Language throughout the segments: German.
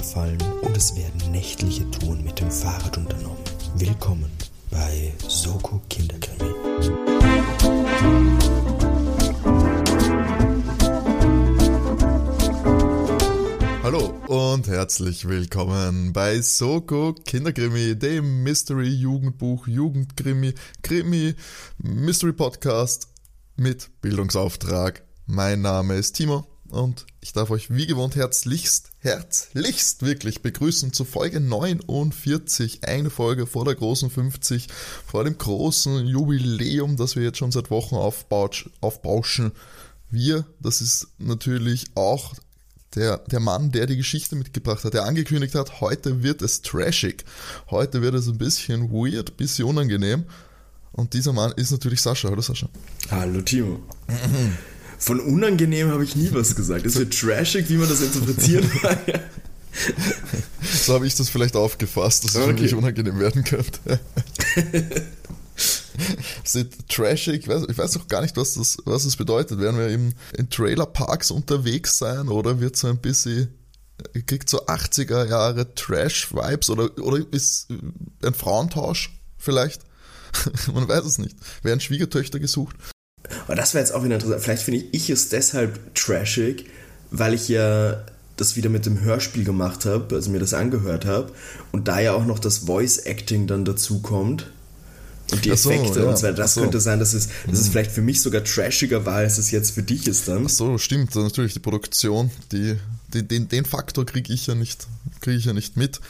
überfallen und es werden nächtliche Touren mit dem Fahrrad unternommen. Willkommen bei Soko Kinderkrimi. Hallo und herzlich willkommen bei Soko Kinderkrimi, dem Mystery Jugendbuch Jugendkrimi Krimi Mystery Podcast mit Bildungsauftrag. Mein Name ist Timo und ich darf euch wie gewohnt herzlichst, herzlichst wirklich begrüßen zu Folge 49, eine Folge vor der großen 50, vor dem großen Jubiläum, das wir jetzt schon seit Wochen aufbauschen. Wir, das ist natürlich auch der, der Mann, der die Geschichte mitgebracht hat, der angekündigt hat, heute wird es trashig. Heute wird es ein bisschen weird, ein bisschen unangenehm. Und dieser Mann ist natürlich Sascha. Hallo Sascha. Hallo Timo. Von unangenehm habe ich nie was gesagt. Es wird trashig, wie man das interpretieren kann. so habe ich das vielleicht aufgefasst, dass es okay. mich unangenehm werden könnte. sind trashig, ich weiß, ich weiß noch gar nicht, was das, was das bedeutet. Werden wir eben in Trailerparks unterwegs sein oder wird so ein bisschen, kriegt so 80er Jahre Trash-Vibes oder, oder ist ein Frauentausch vielleicht? Man weiß es nicht. Werden Schwiegertöchter gesucht? Aber das wäre jetzt auch wieder interessant. Vielleicht finde ich es deshalb trashig, weil ich ja das wieder mit dem Hörspiel gemacht habe, also mir das angehört habe und da ja auch noch das Voice Acting dann dazu kommt und die so, Effekte ja. und so weiter. Das so. könnte sein, dass es, dass es mhm. vielleicht für mich sogar trashiger war, als es jetzt für dich ist dann. Ach so, stimmt. Natürlich die Produktion, die, die den, den Faktor kriege ich ja nicht, kriege ich ja nicht mit.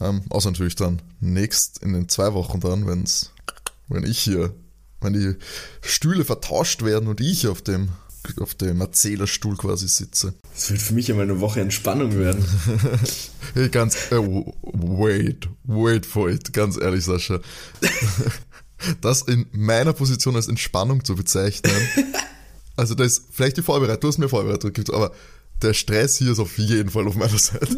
Ähm, außer natürlich dann nächst in den zwei Wochen dann, wenn's, wenn ich hier, wenn die Stühle vertauscht werden und ich auf dem auf dem Erzählerstuhl quasi sitze. Das wird für mich immer eine Woche Entspannung werden. ganz, äh, wait, wait for it, ganz ehrlich, Sascha das in meiner Position als Entspannung zu bezeichnen. Also da ist vielleicht die Vorbereitung, du hast mir vorbereitet, aber der Stress hier ist auf jeden Fall auf meiner Seite.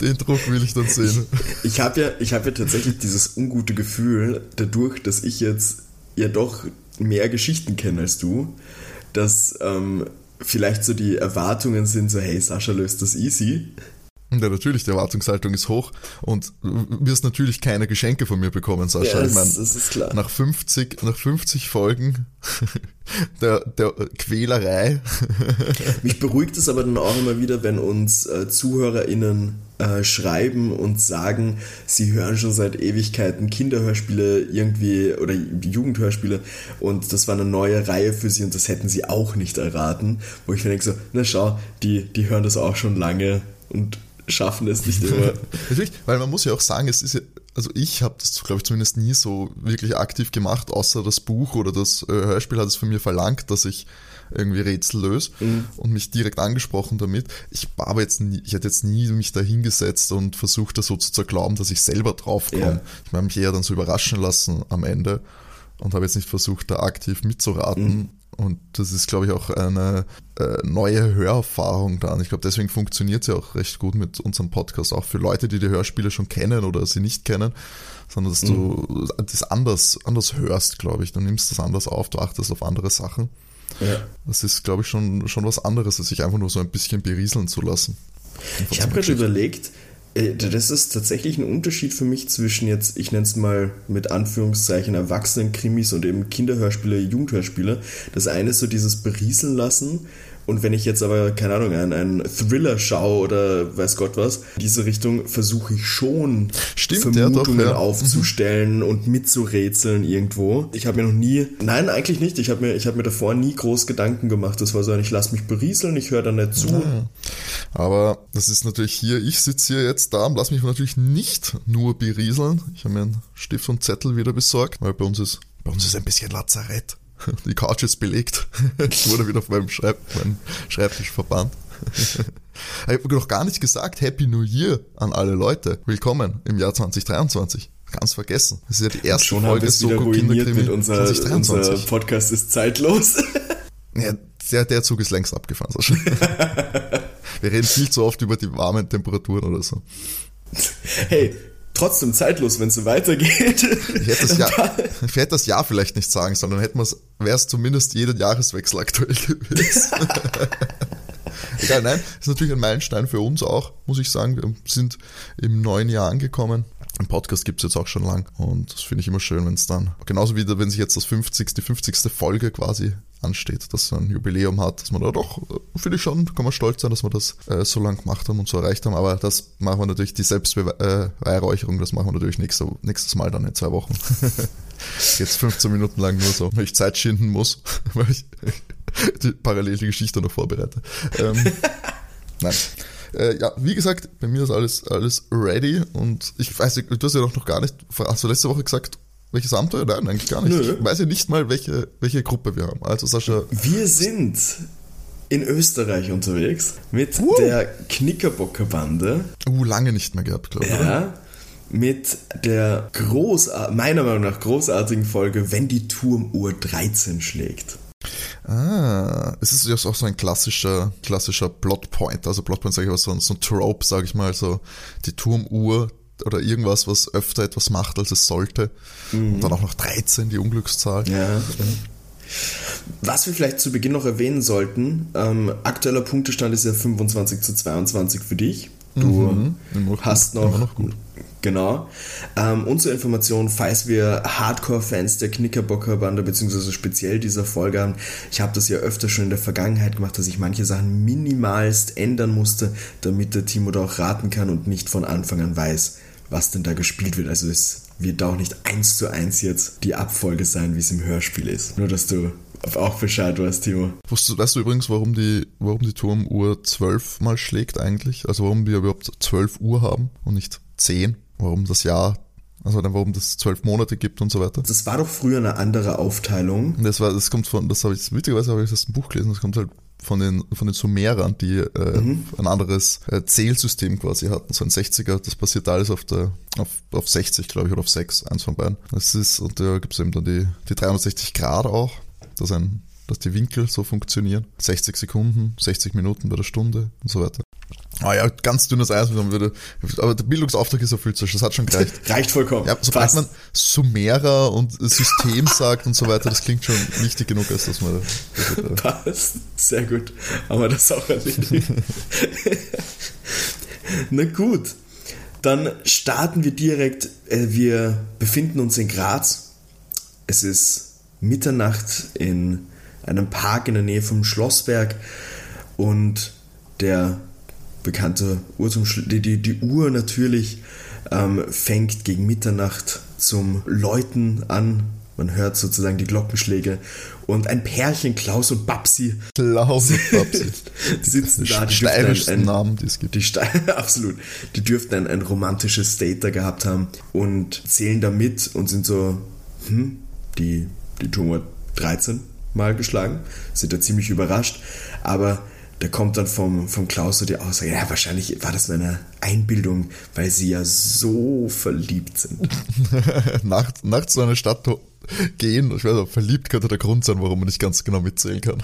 Den Druck will ich dann sehen. Ich, ich habe ja, hab ja tatsächlich dieses ungute Gefühl, dadurch, dass ich jetzt ja doch mehr Geschichten kenne als du, dass ähm, vielleicht so die Erwartungen sind so, hey, Sascha löst das easy. Ja, natürlich, die Erwartungshaltung ist hoch und du wirst natürlich keine Geschenke von mir bekommen, Sascha. Ja, das, ich mein, das ist klar. Nach 50, nach 50 Folgen der, der Quälerei. Mich beruhigt es aber dann auch immer wieder, wenn uns äh, ZuhörerInnen äh, schreiben und sagen, sie hören schon seit Ewigkeiten Kinderhörspiele irgendwie oder Jugendhörspiele und das war eine neue Reihe für sie und das hätten sie auch nicht erraten. Wo ich mir denke so, na schau, die, die hören das auch schon lange und schaffen es nicht immer. Natürlich, weil man muss ja auch sagen, es ist ja, also ich habe das, glaube ich, zumindest nie so wirklich aktiv gemacht, außer das Buch oder das äh, Hörspiel hat es von mir verlangt, dass ich irgendwie Rätsel löse mhm. und mich direkt angesprochen damit. Ich war aber jetzt nie, ich hätte jetzt nie mich da hingesetzt und versucht, das so zu glauben, dass ich selber drauf komme. Ja. Ich meine, mich eher dann so überraschen lassen am Ende und habe jetzt nicht versucht, da aktiv mitzuraten. Mhm. Und das ist, glaube ich, auch eine äh, neue Hörerfahrung dann. Ich glaube, deswegen funktioniert sie auch recht gut mit unserem Podcast, auch für Leute, die die Hörspiele schon kennen oder sie nicht kennen, sondern dass mhm. du das anders, anders hörst, glaube ich. Du nimmst das anders auf, du achtest auf andere Sachen. Ja. Das ist, glaube ich, schon, schon was anderes, als sich einfach nur so ein bisschen berieseln zu lassen. Ich habe gerade überlegt, das ist tatsächlich ein Unterschied für mich zwischen jetzt, ich nenne es mal mit Anführungszeichen Erwachsenen-Krimis und eben Kinderhörspiele, Jugendhörspiele. Das eine ist so dieses Berieseln lassen und wenn ich jetzt aber, keine Ahnung, einen, einen Thriller schaue oder weiß Gott was, in diese Richtung versuche ich schon Stimmt, Vermutungen ja, doch, ja. aufzustellen und mitzurätseln irgendwo. Ich habe mir noch nie, nein, eigentlich nicht. Ich habe mir, hab mir davor nie groß Gedanken gemacht. Das war so ein, ich lasse mich berieseln, ich höre da nicht zu. Ja. Aber das ist natürlich hier, ich sitze hier jetzt da und lasse mich natürlich nicht nur berieseln. Ich habe mir einen Stift und Zettel wieder besorgt, weil bei uns ist, bei uns ist ein bisschen Lazarett. Die Couch ist belegt. Ich wurde wieder auf meinem, Schreib meinem Schreibtisch verbannt. Ich habe noch gar nicht gesagt, Happy New Year an alle Leute. Willkommen im Jahr 2023. Ganz vergessen. Das ist ja die erste schon Folge Soko Kinderkrimi mit unser, 2023. Unser Podcast ist zeitlos. Ja, der, der Zug ist längst abgefahren. Wir reden viel zu oft über die warmen Temperaturen oder so. Hey, trotzdem zeitlos, wenn es so weitergeht. Ich hätte, das Jahr, ich hätte das Jahr vielleicht nicht sagen sollen, dann hätten wäre es zumindest jeden Jahreswechsel aktuell gewesen. Egal, nein, ist natürlich ein Meilenstein für uns auch, muss ich sagen. Wir sind im neuen Jahr angekommen. Ein Podcast gibt es jetzt auch schon lang und das finde ich immer schön, wenn es dann, genauso wie wenn sich jetzt das 50, die 50. Folge quasi ansteht, dass so ein Jubiläum hat, dass man da doch, äh, finde ich schon, kann man stolz sein, dass wir das äh, so lang gemacht haben und so erreicht haben. Aber das machen wir natürlich, die Selbstbeweihräucherung, das machen wir natürlich nächste, nächstes Mal dann in zwei Wochen. Jetzt 15 Minuten lang nur so, weil ich Zeit schinden muss, weil ich die, parallel die Geschichte noch vorbereite. Ähm, nein. Äh, ja, wie gesagt, bei mir ist alles, alles ready und ich weiß, du hast ja noch gar nicht, hast du letzte Woche gesagt, welches Abenteuer? Nein, eigentlich gar nicht. Nö. Ich weiß ja nicht mal, welche, welche Gruppe wir haben. Also Sascha. Wir sind in Österreich unterwegs mit uh. der Knickerbocker Bande. Uh, lange nicht mehr gehabt, glaube ich. Ja. Mit der meiner Meinung nach großartigen Folge, wenn die Turmuhr 13 schlägt. Ah, es ist ja auch so ein klassischer, klassischer Plotpoint. Also Plotpoint sage ich mal, so, so ein Trope, sage ich mal, so die Turmuhr oder irgendwas, was öfter etwas macht, als es sollte. Mhm. Und dann auch noch 13, die Unglückszahl. Ja. Was wir vielleicht zu Beginn noch erwähnen sollten, ähm, aktueller Punktestand ist ja 25 zu 22 für dich. Du mhm. hast noch, noch Genau. Ähm, und zur Information, falls wir Hardcore-Fans der Knickerbocker Bande beziehungsweise speziell dieser Folge haben, ich habe das ja öfter schon in der Vergangenheit gemacht, dass ich manche Sachen minimalst ändern musste, damit der Timo da auch raten kann und nicht von Anfang an weiß, was denn da gespielt wird. Also es wird da auch nicht eins zu eins jetzt die Abfolge sein, wie es im Hörspiel ist. Nur, dass du auch Bescheid weißt, Timo. Weißt du, weißt du übrigens, warum die, warum die Turmuhr zwölf mal schlägt eigentlich? Also warum wir überhaupt zwölf Uhr haben und nicht zehn? Warum das Jahr also dann, warum das zwölf Monate gibt und so weiter. Das war doch früher eine andere Aufteilung. Das war, das kommt von, das habe ich, witzigerweise habe ich das im Buch gelesen, das kommt halt von den, von den Sumerern, die äh, mhm. ein anderes äh, Zählsystem quasi hatten, so ein 60er, das basiert alles auf der, auf, auf 60, glaube ich, oder auf 6, eins von beiden. Das ist, und da gibt es eben dann die, die 360 Grad auch, das ein, dass die Winkel so funktionieren. 60 Sekunden, 60 Minuten bei der Stunde und so weiter. Ah ja, ganz dünnes Eis würde. Aber der Bildungsauftrag ist erfüllt, das hat schon gereicht. Reicht vollkommen. Ja, sobald man Sumerer und System sagt und so weiter, das klingt schon wichtig genug, als dass man. Passt. Sehr gut. Haben wir das auch erledigt. Na gut. Dann starten wir direkt. Äh, wir befinden uns in Graz. Es ist Mitternacht in einem Park in der Nähe vom Schlossberg und der bekannte Uhr zum Sch die, die, die Uhr natürlich ähm, fängt gegen Mitternacht zum Läuten an. Man hört sozusagen die Glockenschläge und ein Pärchen, Klaus und Babsi. Klaus und Babsi. die sitzen die da, die dürften ein, Namen, die es gibt. Die absolut. Die dürften ein, ein romantisches Date da gehabt haben und zählen da mit und sind so, hm, die, die Turm 13 mal geschlagen, sind da ziemlich überrascht, aber da kommt dann vom, vom Klaus so die Aussage, ja, wahrscheinlich war das meine Einbildung, weil sie ja so verliebt sind. nachts, nachts zu einer Stadt gehen, ich weiß nicht, verliebt könnte der Grund sein, warum man nicht ganz genau mitzählen kann.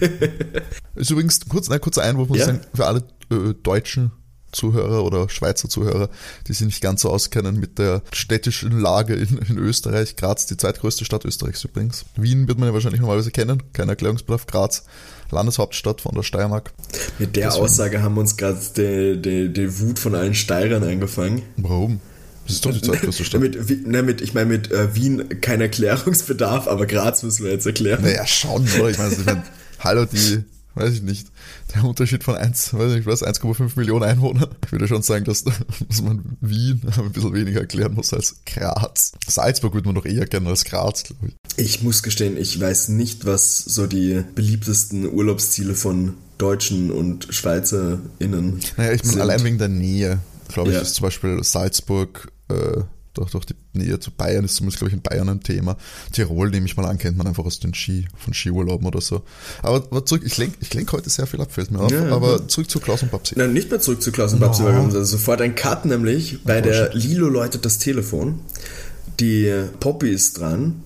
ist übrigens kurz, ein kurzer Einwurf, muss ja? sagen, für alle äh, Deutschen Zuhörer oder Schweizer Zuhörer, die sich nicht ganz so auskennen mit der städtischen Lage in, in Österreich. Graz, die zweitgrößte Stadt Österreichs übrigens. Wien wird man ja wahrscheinlich normalerweise kennen, kein Erklärungsbedarf. Graz, Landeshauptstadt von der Steiermark. Mit der Deswegen. Aussage haben wir uns gerade die, die, die Wut von allen Steirern eingefangen. Warum? Das ist doch die zweitgrößte Stadt. mit, ne, mit, ich meine, mit äh, Wien kein Erklärungsbedarf, aber Graz müssen wir jetzt erklären. Naja, schon, oder? Ich meine, ich mein, hallo, die, weiß ich nicht, der Unterschied von 1, weiß ich was, 1,5 Millionen Einwohner. Ich würde schon sagen, dass, dass man Wien ein bisschen weniger erklären muss als Graz. Salzburg würde man doch eher kennen als Graz, glaube ich. Ich muss gestehen, ich weiß nicht, was so die beliebtesten Urlaubsziele von Deutschen und SchweizerInnen Naja, ich meine, allein wegen der Nähe, glaube ich, ja. ist zum Beispiel Salzburg, äh, durch, durch die Nähe zu Bayern ist zumindest, glaube ich, in Bayern ein Thema. Tirol, nehme ich mal an, kennt man einfach aus den Ski, von Skiurlauben oder so. Aber, aber zurück, ich lenke ich lenk heute sehr viel ab, fällt mir auf. Ja, aber ja. zurück zu Klaus und Babsi. Nein, nicht mehr zurück zu Klaus und Babsi, no. weil wir haben also sofort ein Cut, nämlich bei der Lilo läutet das Telefon. Die Poppy ist dran.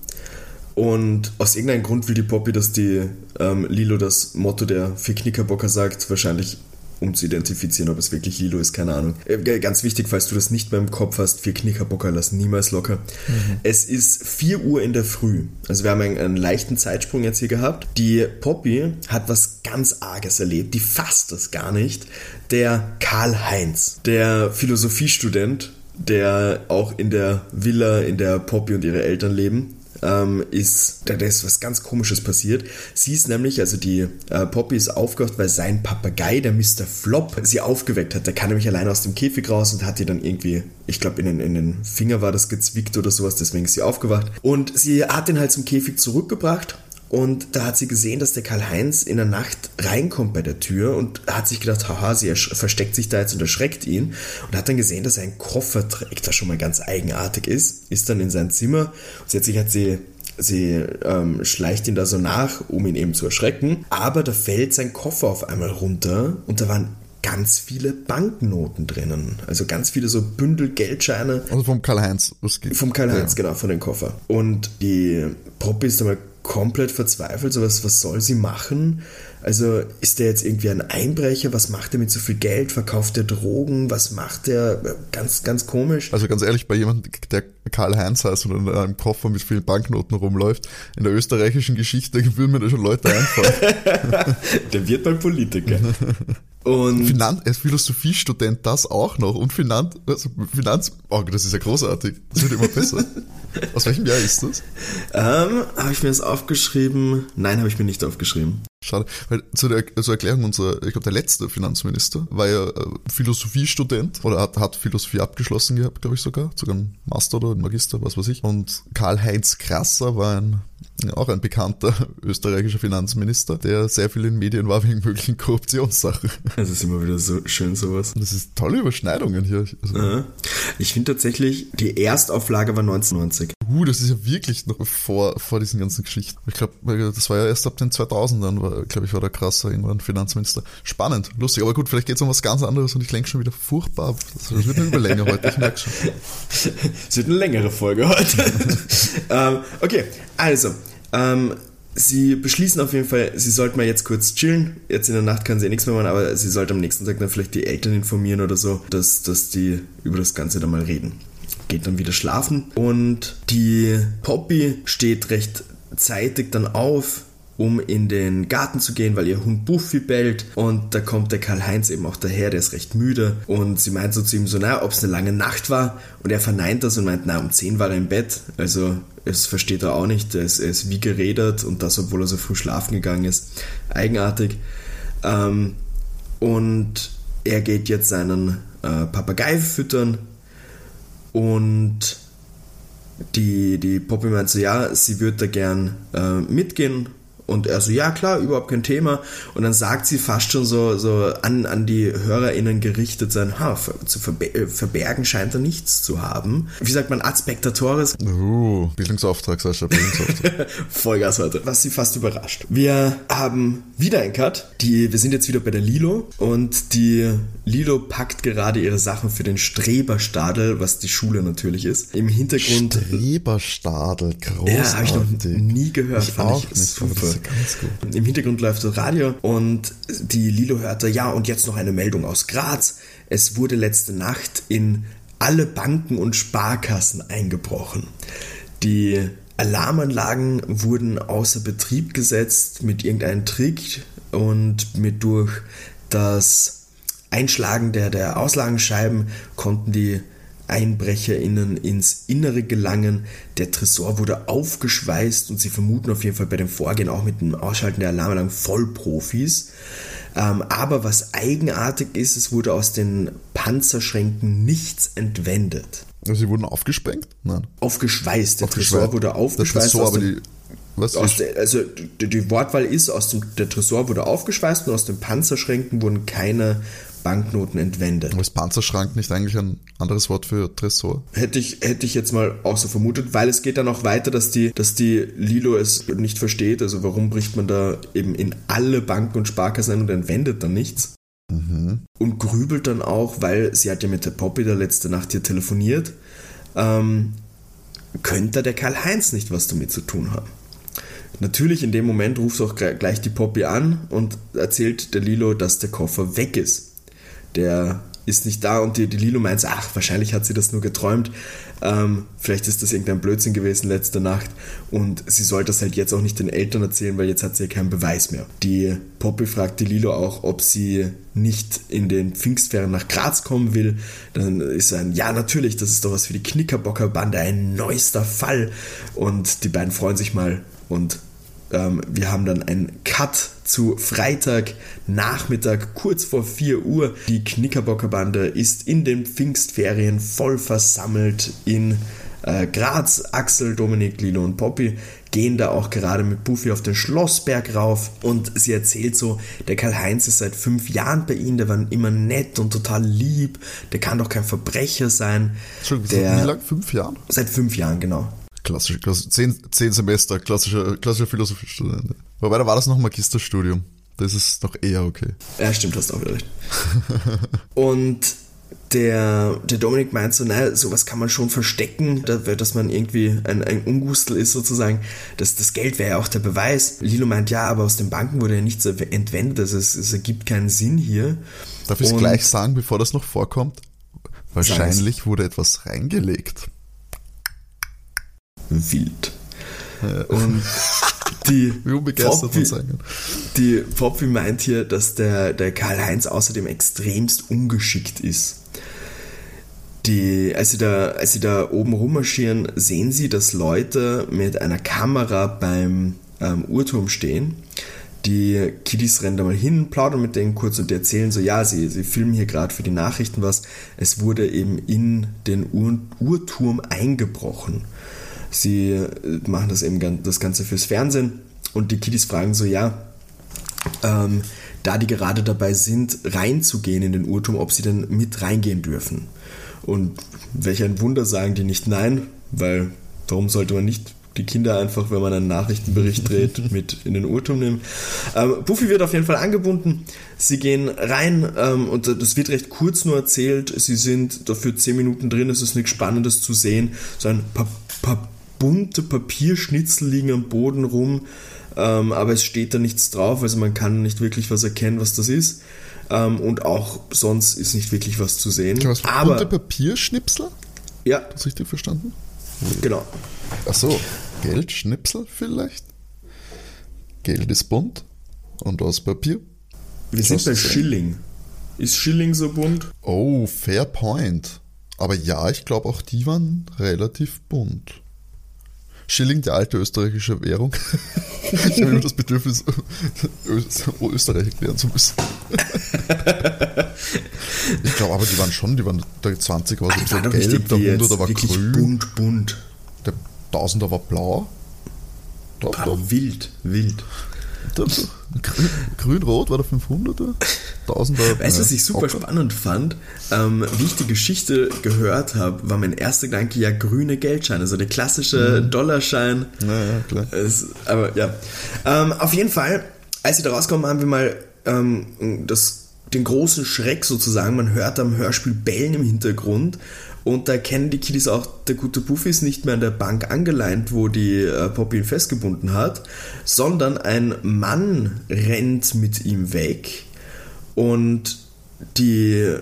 Und aus irgendeinem Grund will die Poppy, dass die ähm, Lilo das Motto der vier Knickerbocker sagt, wahrscheinlich um zu identifizieren, ob es wirklich Lilo ist, keine Ahnung. Äh, ganz wichtig, falls du das nicht mehr im Kopf hast, vier Knickerbocker lassen niemals locker. Mhm. Es ist 4 Uhr in der Früh. Also wir haben einen, einen, leichten Zeitsprung jetzt hier gehabt. Die Poppy hat was ganz Arges erlebt, die fasst das gar nicht. Der Karl-Heinz, der Philosophiestudent, der auch in der Villa, in der Poppy und ihre Eltern leben, ähm, ist, da ist was ganz Komisches passiert. Sie ist nämlich, also die äh, Poppy ist aufgewacht, weil sein Papagei, der Mr. Flop, sie aufgeweckt hat. Der kam nämlich alleine aus dem Käfig raus und hat ihr dann irgendwie, ich glaube, in den, in den Finger war das gezwickt oder sowas, deswegen ist sie aufgewacht. Und sie hat ihn halt zum Käfig zurückgebracht und da hat sie gesehen, dass der Karl-Heinz in der Nacht reinkommt bei der Tür und hat sich gedacht, haha, sie versteckt sich da jetzt und erschreckt ihn. Und hat dann gesehen, dass er einen Koffer trägt, was schon mal ganz eigenartig ist. Ist dann in sein Zimmer und plötzlich hat sie sie ähm, schleicht ihn da so nach, um ihn eben zu erschrecken. Aber da fällt sein Koffer auf einmal runter und da waren ganz viele Banknoten drinnen. Also ganz viele so Bündel Geldscheine. Also vom Karl-Heinz. Vom Karl-Heinz, ja. genau, von den Koffer. Und die Poppy ist einmal komplett verzweifelt. So was, was soll sie machen? Also ist der jetzt irgendwie ein Einbrecher? Was macht er mit so viel Geld? Verkauft er Drogen? Was macht er? Ganz, ganz komisch. Also ganz ehrlich, bei jemandem, der Karl-Heinz heißt und in einem Koffer mit vielen Banknoten rumläuft, in der österreichischen Geschichte würden mir da schon Leute einfallen. der wird mal Politiker. Und Finanz, er ist Philosophiestudent, das auch noch. Und Finanz, also Finanz, oh, das ist ja großartig. Das wird immer besser. Aus welchem Jahr ist das? Ähm, habe ich mir das aufgeschrieben? Nein, habe ich mir nicht aufgeschrieben. Schade, weil zur, zur Erklärung unser, ich glaube, der letzte Finanzminister war ja äh, Philosophiestudent oder hat, hat Philosophie abgeschlossen gehabt, glaube ich sogar, sogar ein Master oder ein Magister, was weiß ich. Und Karl-Heinz Krasser war ein auch ein bekannter österreichischer Finanzminister, der sehr viel in Medien war wegen möglichen Korruptionssachen. Das ist immer wieder so schön sowas. Das ist tolle Überschneidungen hier. Also ich finde tatsächlich, die Erstauflage war 1990. Uh, das ist ja wirklich noch vor, vor diesen ganzen Geschichten. Ich glaube, das war ja erst ab den 2000ern, glaube ich, war der krasser irgendwann Finanzminister. Spannend, lustig, aber gut, vielleicht geht es um was ganz anderes und ich lenke schon wieder furchtbar ab. Das wird eine Überlänge heute, ich merke schon. Es wird eine längere Folge heute. ähm, okay, also, ähm, sie beschließen auf jeden Fall, sie sollte mal jetzt kurz chillen. Jetzt in der Nacht kann sie eh nichts mehr machen, aber sie sollte am nächsten Tag dann vielleicht die Eltern informieren oder so, dass, dass die über das Ganze dann mal reden. Geht dann wieder schlafen und die Poppy steht recht zeitig dann auf, um in den Garten zu gehen, weil ihr Hund Buffy bellt. Und da kommt der Karl-Heinz eben auch daher, der ist recht müde. Und sie meint so zu ihm so, na, ob es eine lange Nacht war. Und er verneint das und meint, na, um 10 war er im Bett. Also, es versteht er auch nicht. Er ist, er ist wie geredet und das, obwohl er so früh schlafen gegangen ist. Eigenartig. Ähm, und er geht jetzt seinen äh, Papagei füttern und die, die Poppy meint so, ja, sie würde da gern äh, mitgehen und er so, ja klar, überhaupt kein Thema. Und dann sagt sie fast schon so, so an, an die HörerInnen gerichtet sein, ha, zu verbe äh, verbergen scheint er nichts zu haben. Wie sagt man, ad? Uh, Bildungsauftrag, Sascha, Bildungsauftrag. Vollgas heute. Was sie fast überrascht. Wir haben wieder ein Cut. Die, wir sind jetzt wieder bei der Lilo und die Lilo packt gerade ihre Sachen für den Streberstadel, was die Schule natürlich ist. Im Hintergrund. Streberstadel, großartig. Ja, habe ich noch nie gehört. Ich fand auch ich nicht, super ganz gut. Im Hintergrund läuft das Radio und die Lilo hörte, ja, und jetzt noch eine Meldung aus Graz. Es wurde letzte Nacht in alle Banken und Sparkassen eingebrochen. Die Alarmanlagen wurden außer Betrieb gesetzt mit irgendeinem Trick und mit durch das Einschlagen der, der Auslagenscheiben konnten die EinbrecherInnen ins Innere gelangen. Der Tresor wurde aufgeschweißt und sie vermuten auf jeden Fall bei dem Vorgehen auch mit dem Ausschalten der Alarmanlagen Vollprofis. Ähm, aber was eigenartig ist, es wurde aus den Panzerschränken nichts entwendet. Also sie wurden aufgesprengt? Nein. Aufgeschweißt. Der aufgeschweißt. Tresor wurde aufgeschweißt. Der Tresor, aber die der, also die, die, Wortwahl ist, aus dem, der Tresor wurde aufgeschweißt und aus den Panzerschränken wurden keine Banknoten entwendet. ist Panzerschrank nicht eigentlich ein anderes Wort für Tresor? Hätte ich, hätte ich jetzt mal auch so vermutet, weil es geht dann auch weiter, dass die, dass die Lilo es nicht versteht. Also warum bricht man da eben in alle Banken und Sparkassen ein und entwendet dann nichts? Mhm. Und grübelt dann auch, weil sie hat ja mit der Poppy der letzte Nacht hier telefoniert. Ähm, könnte der Karl-Heinz nicht was damit zu tun haben? Natürlich in dem Moment ruft auch gleich die Poppy an und erzählt der Lilo, dass der Koffer weg ist. Der ist nicht da und die, die Lilo meint, ach, wahrscheinlich hat sie das nur geträumt. Ähm, vielleicht ist das irgendein Blödsinn gewesen letzte Nacht und sie soll das halt jetzt auch nicht den Eltern erzählen, weil jetzt hat sie ja keinen Beweis mehr. Die Poppy fragt die Lilo auch, ob sie nicht in den Pfingstferien nach Graz kommen will. Dann ist ein, ja natürlich, das ist doch was für die Knickerbocker-Bande, ein neuester Fall. Und die beiden freuen sich mal und ähm, wir haben dann einen Cut zu Freitag Nachmittag, kurz vor 4 Uhr. Die Knickerbocker Bande ist in den Pfingstferien voll versammelt in äh, Graz. Axel, Dominik, Lilo und Poppy gehen da auch gerade mit Buffy auf den Schlossberg rauf und sie erzählt so, der Karl-Heinz ist seit fünf Jahren bei ihnen, der war immer nett und total lieb, der kann doch kein Verbrecher sein. Entschuldigung, der, wie lange? Fünf Jahren? Seit fünf Jahren, genau. Klassische, klassische zehn, zehn Semester, klassischer, klassischer Philosophiestudent. Wobei, da war das noch ein Magisterstudium. Das ist noch eher okay. Ja, stimmt, hast auch wieder recht. und der, der Dominik meint so, naja, sowas kann man schon verstecken, dass man irgendwie ein, ein Ungustel ist sozusagen. Das, das Geld wäre ja auch der Beweis. Lilo meint, ja, aber aus den Banken wurde ja nichts entwendet, also es, es ergibt keinen Sinn hier. Darf ich es gleich sagen, bevor das noch vorkommt? Wahrscheinlich wurde etwas reingelegt wild. Ja. Und die Poppy, die Poppy meint hier, dass der, der Karl-Heinz außerdem extremst ungeschickt ist. Die, als, sie da, als sie da oben rummarschieren, sehen sie, dass Leute mit einer Kamera beim ähm, Uhrturm stehen. Die Kiddies rennen da mal hin, plaudern mit denen kurz und die erzählen so, ja, sie, sie filmen hier gerade für die Nachrichten was. Es wurde eben in den Uhr, Uhrturm eingebrochen. Sie äh, machen das eben das Ganze fürs Fernsehen und die Kiddies fragen so, ja, ähm, da die gerade dabei sind, reinzugehen in den Uhrturm, ob sie denn mit reingehen dürfen. Und welch ein Wunder sagen die nicht nein, weil warum sollte man nicht die Kinder einfach, wenn man einen Nachrichtenbericht dreht, mit in den Uhrturm nehmen. Ähm, Buffy wird auf jeden Fall angebunden. Sie gehen rein ähm, und das wird recht kurz nur erzählt. Sie sind dafür zehn Minuten drin. Es ist nichts Spannendes zu sehen. So ein paar, paar bunte Papierschnitzel liegen am Boden rum, ähm, aber es steht da nichts drauf, also man kann nicht wirklich was erkennen, was das ist. Ähm, und auch sonst ist nicht wirklich was zu sehen. Was, aber, bunte Papierschnipsel? Ja. Das richtig verstanden? Genau. Ach so, Geldschnipsel vielleicht? Geld ist bunt und aus Papier. Wir sind bei Schilling. Ist Schilling so bunt? Oh, fair point. Aber ja, ich glaube auch die waren relativ bunt. Schilling, die alte österreichische Währung. ich habe immer das Bedürfnis, Österreich erklären zu müssen. ich glaube aber, die waren schon, die waren, der 20 war so war gelb, der 100er war grün. bunt, bunt. Der 1000er war blau. Doch, doch. Wild, wild. Grün-Rot war der 500er, 1000er. Weißt du, was ich super Hocker. spannend fand? Ähm, wie ich die Geschichte gehört habe, war mein erster Gedanke ja grüne Geldscheine, also der klassische mhm. Dollarschein. Naja, klar. Es, aber ja. Ähm, auf jeden Fall, als sie da rauskommen, haben wir mal ähm, das, den großen Schreck sozusagen. Man hört am Hörspiel Bellen im Hintergrund und da kennen die Kiddies auch, der gute Buffy ist nicht mehr an der Bank angeleint, wo die äh, Poppy ihn festgebunden hat, sondern ein Mann rennt mit ihm weg. Und die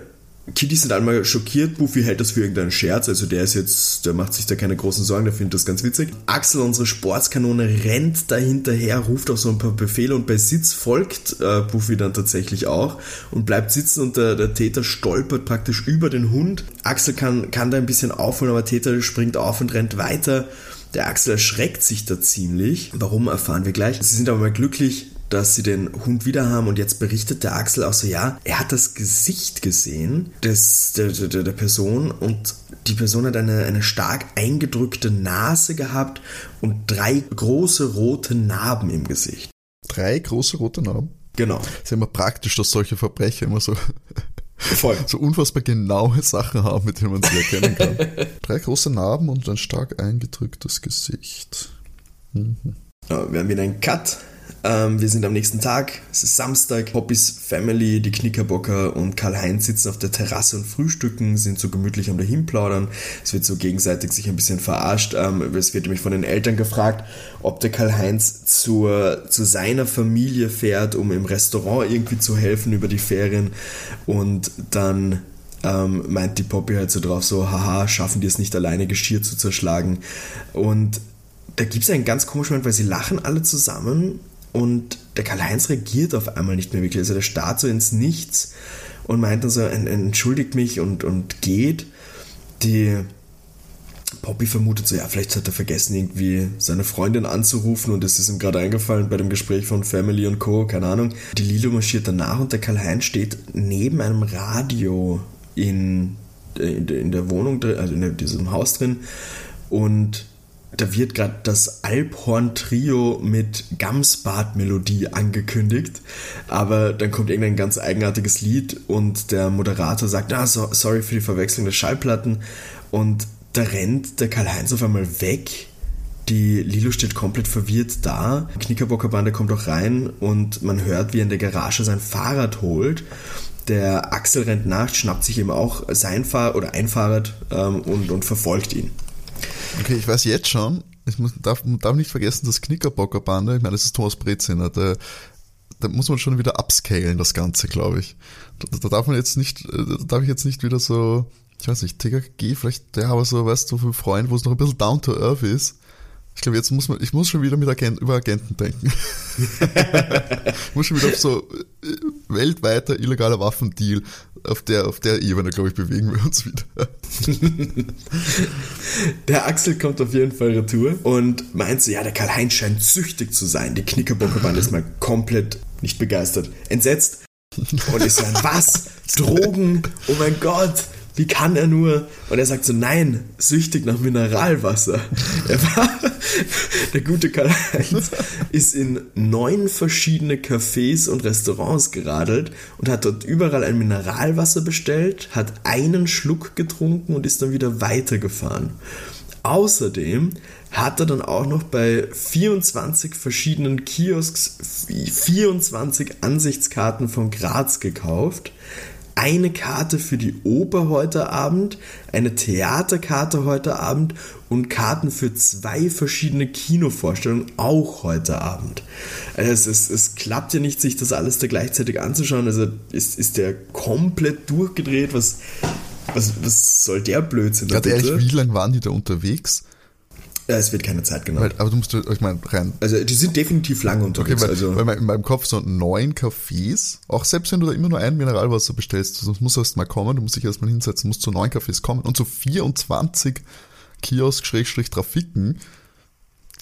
Kitty sind einmal schockiert, Buffy hält das für irgendeinen Scherz, also der ist jetzt, der macht sich da keine großen Sorgen, der findet das ganz witzig. Axel, unsere Sportskanone, rennt da hinterher, ruft auch so ein paar Befehle und bei Sitz folgt äh, Buffy dann tatsächlich auch und bleibt sitzen und der, der Täter stolpert praktisch über den Hund. Axel kann, kann da ein bisschen aufholen, aber Täter springt auf und rennt weiter. Der Axel erschreckt sich da ziemlich. Warum erfahren wir gleich. Sie sind aber mal glücklich, dass sie den Hund wieder haben und jetzt berichtet der Axel auch so, ja, er hat das Gesicht gesehen des, der, der, der Person und die Person hat eine, eine stark eingedrückte Nase gehabt und drei große rote Narben im Gesicht. Drei große rote Narben? Genau. ist ja immer praktisch, dass solche Verbrecher immer so, Voll. so unfassbar genaue Sachen haben, mit denen man sie erkennen kann. Drei große Narben und ein stark eingedrücktes Gesicht. Mhm. Ja, wir haben wieder einen Cut Ähm, wir sind am nächsten Tag, es ist Samstag. Poppys Family, die Knickerbocker und Karl-Heinz sitzen auf der Terrasse und frühstücken, sind so gemütlich am dahinplaudern. Es wird so gegenseitig sich ein bisschen verarscht. Ähm, es wird nämlich von den Eltern gefragt, ob der Karl-Heinz zu seiner Familie fährt, um im Restaurant irgendwie zu helfen über die Ferien. Und dann ähm, meint die Poppy halt so drauf, so, haha, schaffen die es nicht alleine, Geschirr zu zerschlagen. Und da gibt es einen ganz komischen Moment, weil sie lachen alle zusammen und der Karl-Heinz reagiert auf einmal nicht mehr wirklich. Also der starrt so ins Nichts und meint dann so, entschuldigt mich und, und geht. Die Poppy vermutet so, ja, vielleicht hat er vergessen, irgendwie seine Freundin anzurufen und es ist ihm gerade eingefallen bei dem Gespräch von Family und Co., keine Ahnung. Die Lilo marschiert danach und der Karl-Heinz steht neben einem Radio in, in der Wohnung, also in diesem Haus drin und da wird gerade das Alphorn-Trio mit Gamsbad-Melodie angekündigt, aber dann kommt irgendein ganz eigenartiges Lied und der Moderator sagt, ah, so, sorry für die Verwechslung der Schallplatten und da rennt der Karl-Heinz auf einmal weg. Die Lilo steht komplett verwirrt da. Knickerbockerbande kommt auch rein und man hört, wie er in der Garage sein Fahrrad holt. Der Axel rennt nach, schnappt sich eben auch sein Fahrrad oder ein Fahrrad ähm, und, und verfolgt ihn. Okay, ich weiß jetzt schon, ich muss, darf, darf nicht vergessen, das Knickerbockerbande, ich meine, das ist Thomas Breziner, der, da muss man schon wieder upscalen, das Ganze, glaube ich. Da, da, darf man jetzt nicht, äh, da darf ich jetzt nicht wieder so, ich weiß nicht, TKG, vielleicht der aber so, weißt du, so für Freund, wo es noch ein bisschen down to earth ist. Ich glaube, jetzt muss man, ich muss schon wieder mit Agent, über Agenten denken. ich muss schon wieder auf so äh, weltweiter illegaler Waffendeal, auf der, auf der Ebene, glaube ich, bewegen wir uns wieder. der Axel kommt auf jeden Fall retour und meint so, ja, der Karl-Heinz scheint süchtig zu sein. Die Knickerbockerbande ist mal komplett nicht begeistert. Entsetzt. Und ich sage, was? Drogen? Oh mein Gott! Wie kann er nur? Und er sagt so, nein, süchtig nach Mineralwasser. Er war, der gute Karl-Heinz ist in neun verschiedene Cafés und Restaurants geradelt und hat dort überall ein Mineralwasser bestellt, hat einen Schluck getrunken und ist dann wieder weitergefahren. Außerdem hat er dann auch noch bei 24 verschiedenen Kiosks 24 Ansichtskarten von Graz gekauft, eine Karte für die Oper heute Abend, eine Theaterkarte heute Abend und Karten für zwei verschiedene Kinovorstellungen auch heute Abend. Also es, es, es klappt ja nicht, sich das alles da gleichzeitig anzuschauen. Also ist, ist der komplett durchgedreht. Was, was, was soll der Blödsinn? Gerade ehrlich, wie lange waren die da unterwegs? Ja, es wird keine Zeit. Weil, aber du musst, ich meine, rein. Also, die sind definitiv lange unterwegs. Okay, weil, also. weil in meinem Kopf so neun Cafés, auch selbst wenn du da immer nur ein Mineralwasser bestellst, das muss erst mal kommen, du musst dich erst mal hinsetzen, musst zu neun Cafés kommen und zu 24 Kiosk-Trafiken.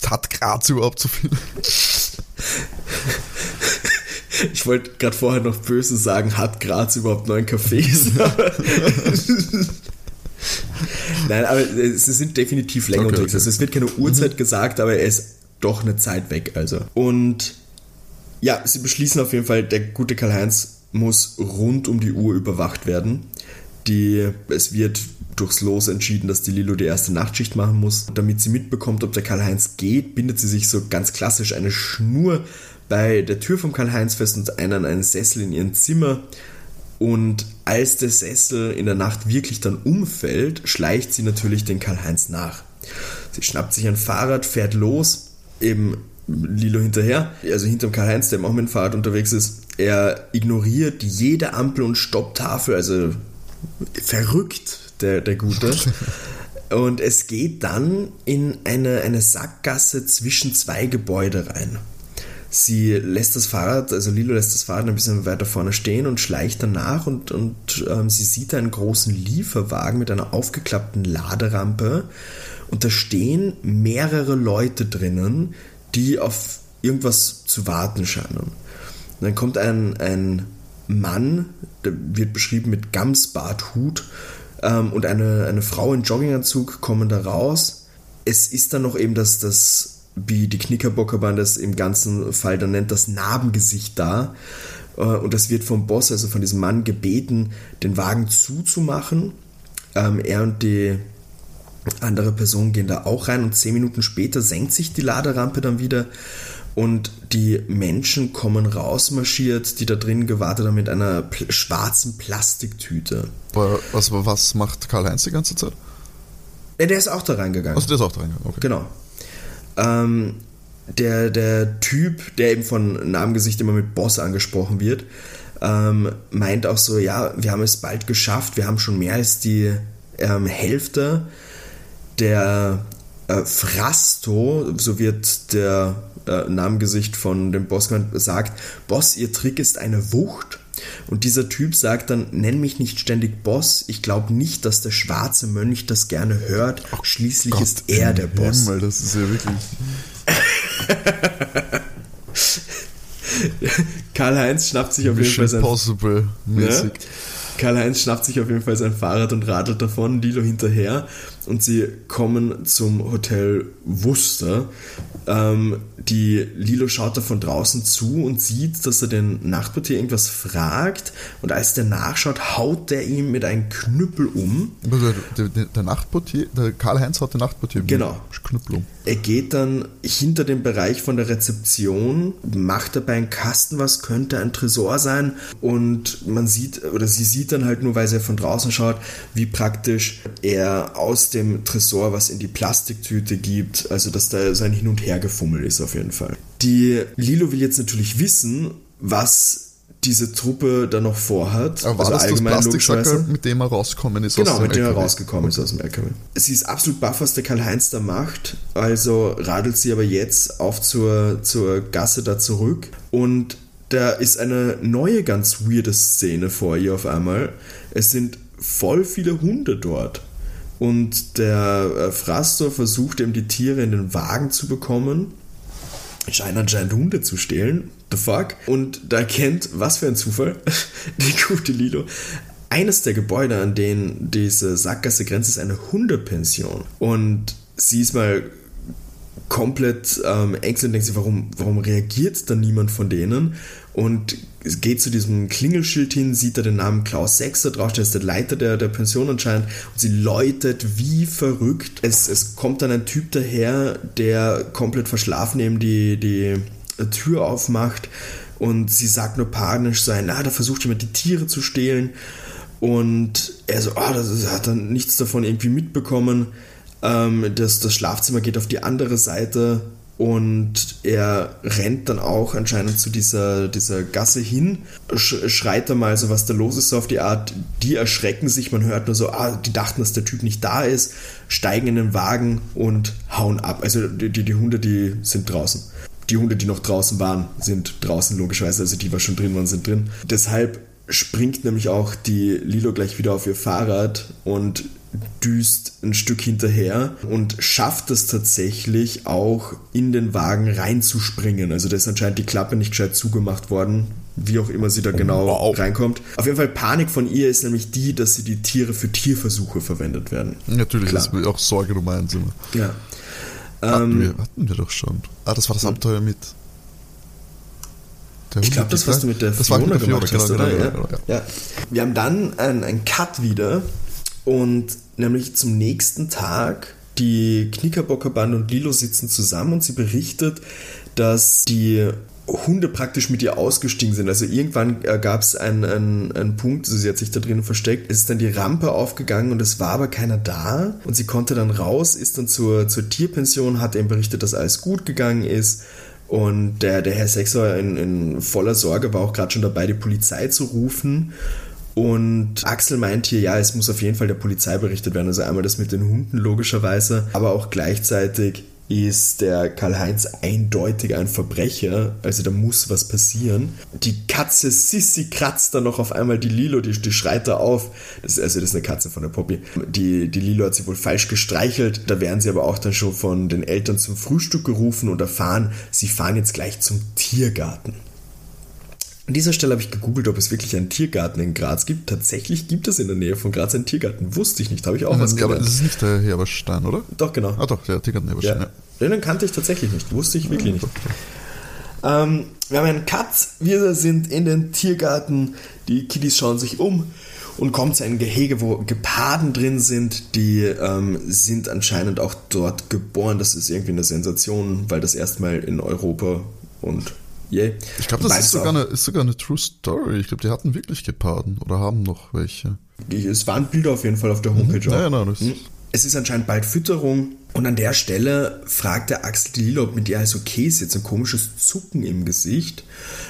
Hat Graz überhaupt so viel? Ich wollte gerade vorher noch böse sagen, hat Graz überhaupt neun Cafés? Nein, aber sie sind definitiv länger okay, unterwegs. Okay. Also es wird keine Uhrzeit mhm. gesagt, aber er ist doch eine Zeit weg. Also. Und ja, sie beschließen auf jeden Fall, der gute Karl-Heinz muss rund um die Uhr überwacht werden. Die, es wird durchs Los entschieden, dass die Lilo die erste Nachtschicht machen muss. Damit sie mitbekommt, ob der Karl-Heinz geht, bindet sie sich so ganz klassisch eine Schnur bei der Tür vom Karl-Heinz fest und einen an einen Sessel in ihrem Zimmer. Und als der Sessel in der Nacht wirklich dann umfällt, schleicht sie natürlich den Karl-Heinz nach. Sie schnappt sich ein Fahrrad, fährt los, eben Lilo hinterher, also hinterm Karl-Heinz, der auch mit dem Fahrrad unterwegs ist. Er ignoriert jede Ampel- und Stopptafel, also verrückt, der, der Gute. Und es geht dann in eine, eine Sackgasse zwischen zwei Gebäude rein. Sie lässt das Fahrrad, also Lilo lässt das Fahrrad ein bisschen weiter vorne stehen und schleicht danach und, und ähm, sie sieht einen großen Lieferwagen mit einer aufgeklappten Laderampe und da stehen mehrere Leute drinnen, die auf irgendwas zu warten scheinen. Und dann kommt ein, ein Mann, der wird beschrieben mit Gamsbarthut ähm, und eine, eine Frau in Jogginganzug kommen da raus. Es ist dann noch eben das, das wie die Knickerbockerbahn das im ganzen Fall dann nennt, das Narbengesicht da. Äh, und das wird vom Boss, also von diesem Mann, gebeten, den Wagen zuzumachen. Ähm, er und die andere Person gehen da auch rein und zehn Minuten später senkt sich die Laderampe dann wieder und die Menschen kommen rausmarschiert, die da drin gewartet haben mit einer pl schwarzen Plastiktüte. Aber was, was macht Karl-Heinz die ganze Zeit? Ja, der ist auch da reingegangen. Also der ist auch da reingegangen, okay. Genau. Ähm, der, der Typ, der eben von Namengesicht immer mit Boss angesprochen wird, ähm, meint auch so, ja, wir haben es bald geschafft, wir haben schon mehr als die ähm, Hälfte der äh, Frasto, so wird der äh, Namengesicht von dem Boss genannt, sagt, Boss, ihr Trick ist eine Wucht. Und dieser Typ sagt dann, nenn mich nicht ständig Boss, ich glaube nicht, dass der schwarze Mönch das gerne hört, schließlich Gott ist er der Boss. Himmel, das ist ja wirklich. Karl-Heinz schnappt sich auf jeden Fall sein Possible mäßig. Ne? Karl-Heinz schnappt sich auf jeden Fall sein Fahrrad und radelt davon, Lilo hinterher und sie kommen zum Hotel Worcester. Ähm, die Lilo schaut da von draußen zu und sieht, dass er den Nachtportier irgendwas fragt und als der nachschaut, haut der ihm mit einem Knüppel um. Der, der, der Nachtportier, der Karl-Heinz hat den Nachtportier mit Genau. Knüppel um. Er geht dann hinter den Bereich von der Rezeption, macht dabei einen Kasten, was könnte ein Tresor sein und man sieht, oder sie sieht dann halt nur, weil sie von draußen schaut, wie praktisch er aus dem Tresor was in die Plastiktüte gibt, also dass da sein Hin- und Hergefummel ist auf jeden Fall. Die Lilo will jetzt natürlich wissen, was diese Truppe da noch vorhat. Aber war also das das allgemein Plastiksackerl, logischerweise. mit dem er rausgekommen ist Genau, aus dem mit dem er rausgekommen ist aus dem LKW. Sie ist absolut baff, was der Karl-Heinz da macht. Also radelt sie aber jetzt auf zur, zur Gasse da zurück. Und da ist eine neue, ganz weirde Szene vor ihr auf einmal. Es sind voll viele Hunde dort. Und der äh, Frastor versucht eben die Tiere in den Wagen zu bekommen scheinen anscheinend Hunde zu stehlen. The fuck? Und da erkennt, was für ein Zufall, die gute Lilo. Eines der Gebäude, an denen diese Sackgasse grenzt, ist eine Hundepension. Und sie ist mal komplett ähm, ängstlich und denkt sich, warum, warum reagiert da niemand von denen? Und geht zu diesem Klingelschild hin, sieht da den Namen Klaus Sechser drauf, der ist der Leiter der, der Pension anscheinend und sie läutet wie verrückt. Es, es kommt dann ein Typ daher, der komplett verschlafen eben die, die Tür aufmacht und sie sagt nur panisch sein, ah, da versucht jemand die Tiere zu stehlen und er so, ah, das ist- hat dann nichts davon irgendwie mitbekommen. Ähm, das, das Schlafzimmer geht auf die andere Seite und er rennt dann auch anscheinend zu dieser, dieser Gasse hin, sch schreit da mal so, was da los ist, so auf die Art. Die erschrecken sich, man hört nur so, ah, die dachten, dass der Typ nicht da ist, steigen in den Wagen und hauen ab. Also die, die, die Hunde, die sind draußen. Die Hunde, die noch draußen waren, sind draußen logischerweise, also die, was schon drin waren, sind drin. Deshalb springt nämlich auch die Lilo gleich wieder auf ihr Fahrrad und düst ein Stück hinterher und schafft es tatsächlich auch in den Wagen reinzuspringen. Also da ist anscheinend die Klappe nicht gescheit zugemacht worden, wie auch immer sie da genau Wow. reinkommt. Auf jeden Fall Panik von ihr ist nämlich die, dass sie die Tiere für Tierversuche verwendet werden. Natürlich, Klar. das ist auch Sorge Nummer eins immer. Ja. Hatten, Ähm, wir, hatten wir doch schon. Ah, das war das Abenteuer mit. der Ich glaube, das, was du mit der Das Fiona mit der gemacht Fiona, hast, genau, oder? genau, ja. genau, ja. Ja. Wir haben dann einen Cut wieder und nämlich zum nächsten Tag. Die Knickerbockerbande und Lilo sitzen zusammen und sie berichtet, dass die Hunde praktisch mit ihr ausgestiegen sind. Also irgendwann gab es einen, einen, einen Punkt, also sie hat sich da drinnen versteckt, es ist dann die Rampe aufgegangen und es war aber keiner da und sie konnte dann raus, ist dann zur, zur Tierpension, hat eben berichtet, dass alles gut gegangen ist und der, der Herr Sechser in, in voller Sorge war auch gerade schon dabei, die Polizei zu rufen. Und Axel meint hier, ja, es muss auf jeden Fall der Polizei berichtet werden. Also einmal das mit den Hunden logischerweise, aber auch gleichzeitig ist der Karl-Heinz eindeutig ein Verbrecher. Also da muss was passieren. Die Katze Sissy kratzt dann noch auf einmal die Lilo, die, die schreit da auf. Das also das ist eine Katze von der Poppy. Die, die Lilo hat sie wohl falsch gestreichelt. Da werden sie aber auch dann schon von den Eltern zum Frühstück gerufen und erfahren, sie fahren jetzt gleich zum Tiergarten. An dieser Stelle habe ich gegoogelt, ob es wirklich einen Tiergarten in Graz gibt. Tatsächlich gibt es in der Nähe von Graz einen Tiergarten. Wusste ich nicht, habe ich auch was Ja, aber gelernt. das ist nicht der Heberstein, oder? Doch, genau. Ah doch, der Tigerten Ja. Heberstein, ja. Den kannte ich tatsächlich nicht. Wusste ich wirklich nicht. Ähm, wir haben einen Cut. Wir sind in den Tiergarten. Die Kiddies schauen sich um und kommen zu einem Gehege, wo Geparden drin sind. Die ähm, sind anscheinend auch dort geboren. Das ist irgendwie eine Sensation, weil das erstmal in Europa Und yay. Ich glaube, das ist sogar, auch- eine, ist sogar eine True Story. Ich glaube, die hatten wirklich Geparden oder haben noch welche. Es waren Bilder auf jeden Fall auf der Homepage. Ja, auch. ja, nein, das Es ist anscheinend bald Fütterung und an der Stelle fragt der Axel die Lilo, ob mit ihr alles okay ist. Jetzt ein komisches Zucken im Gesicht.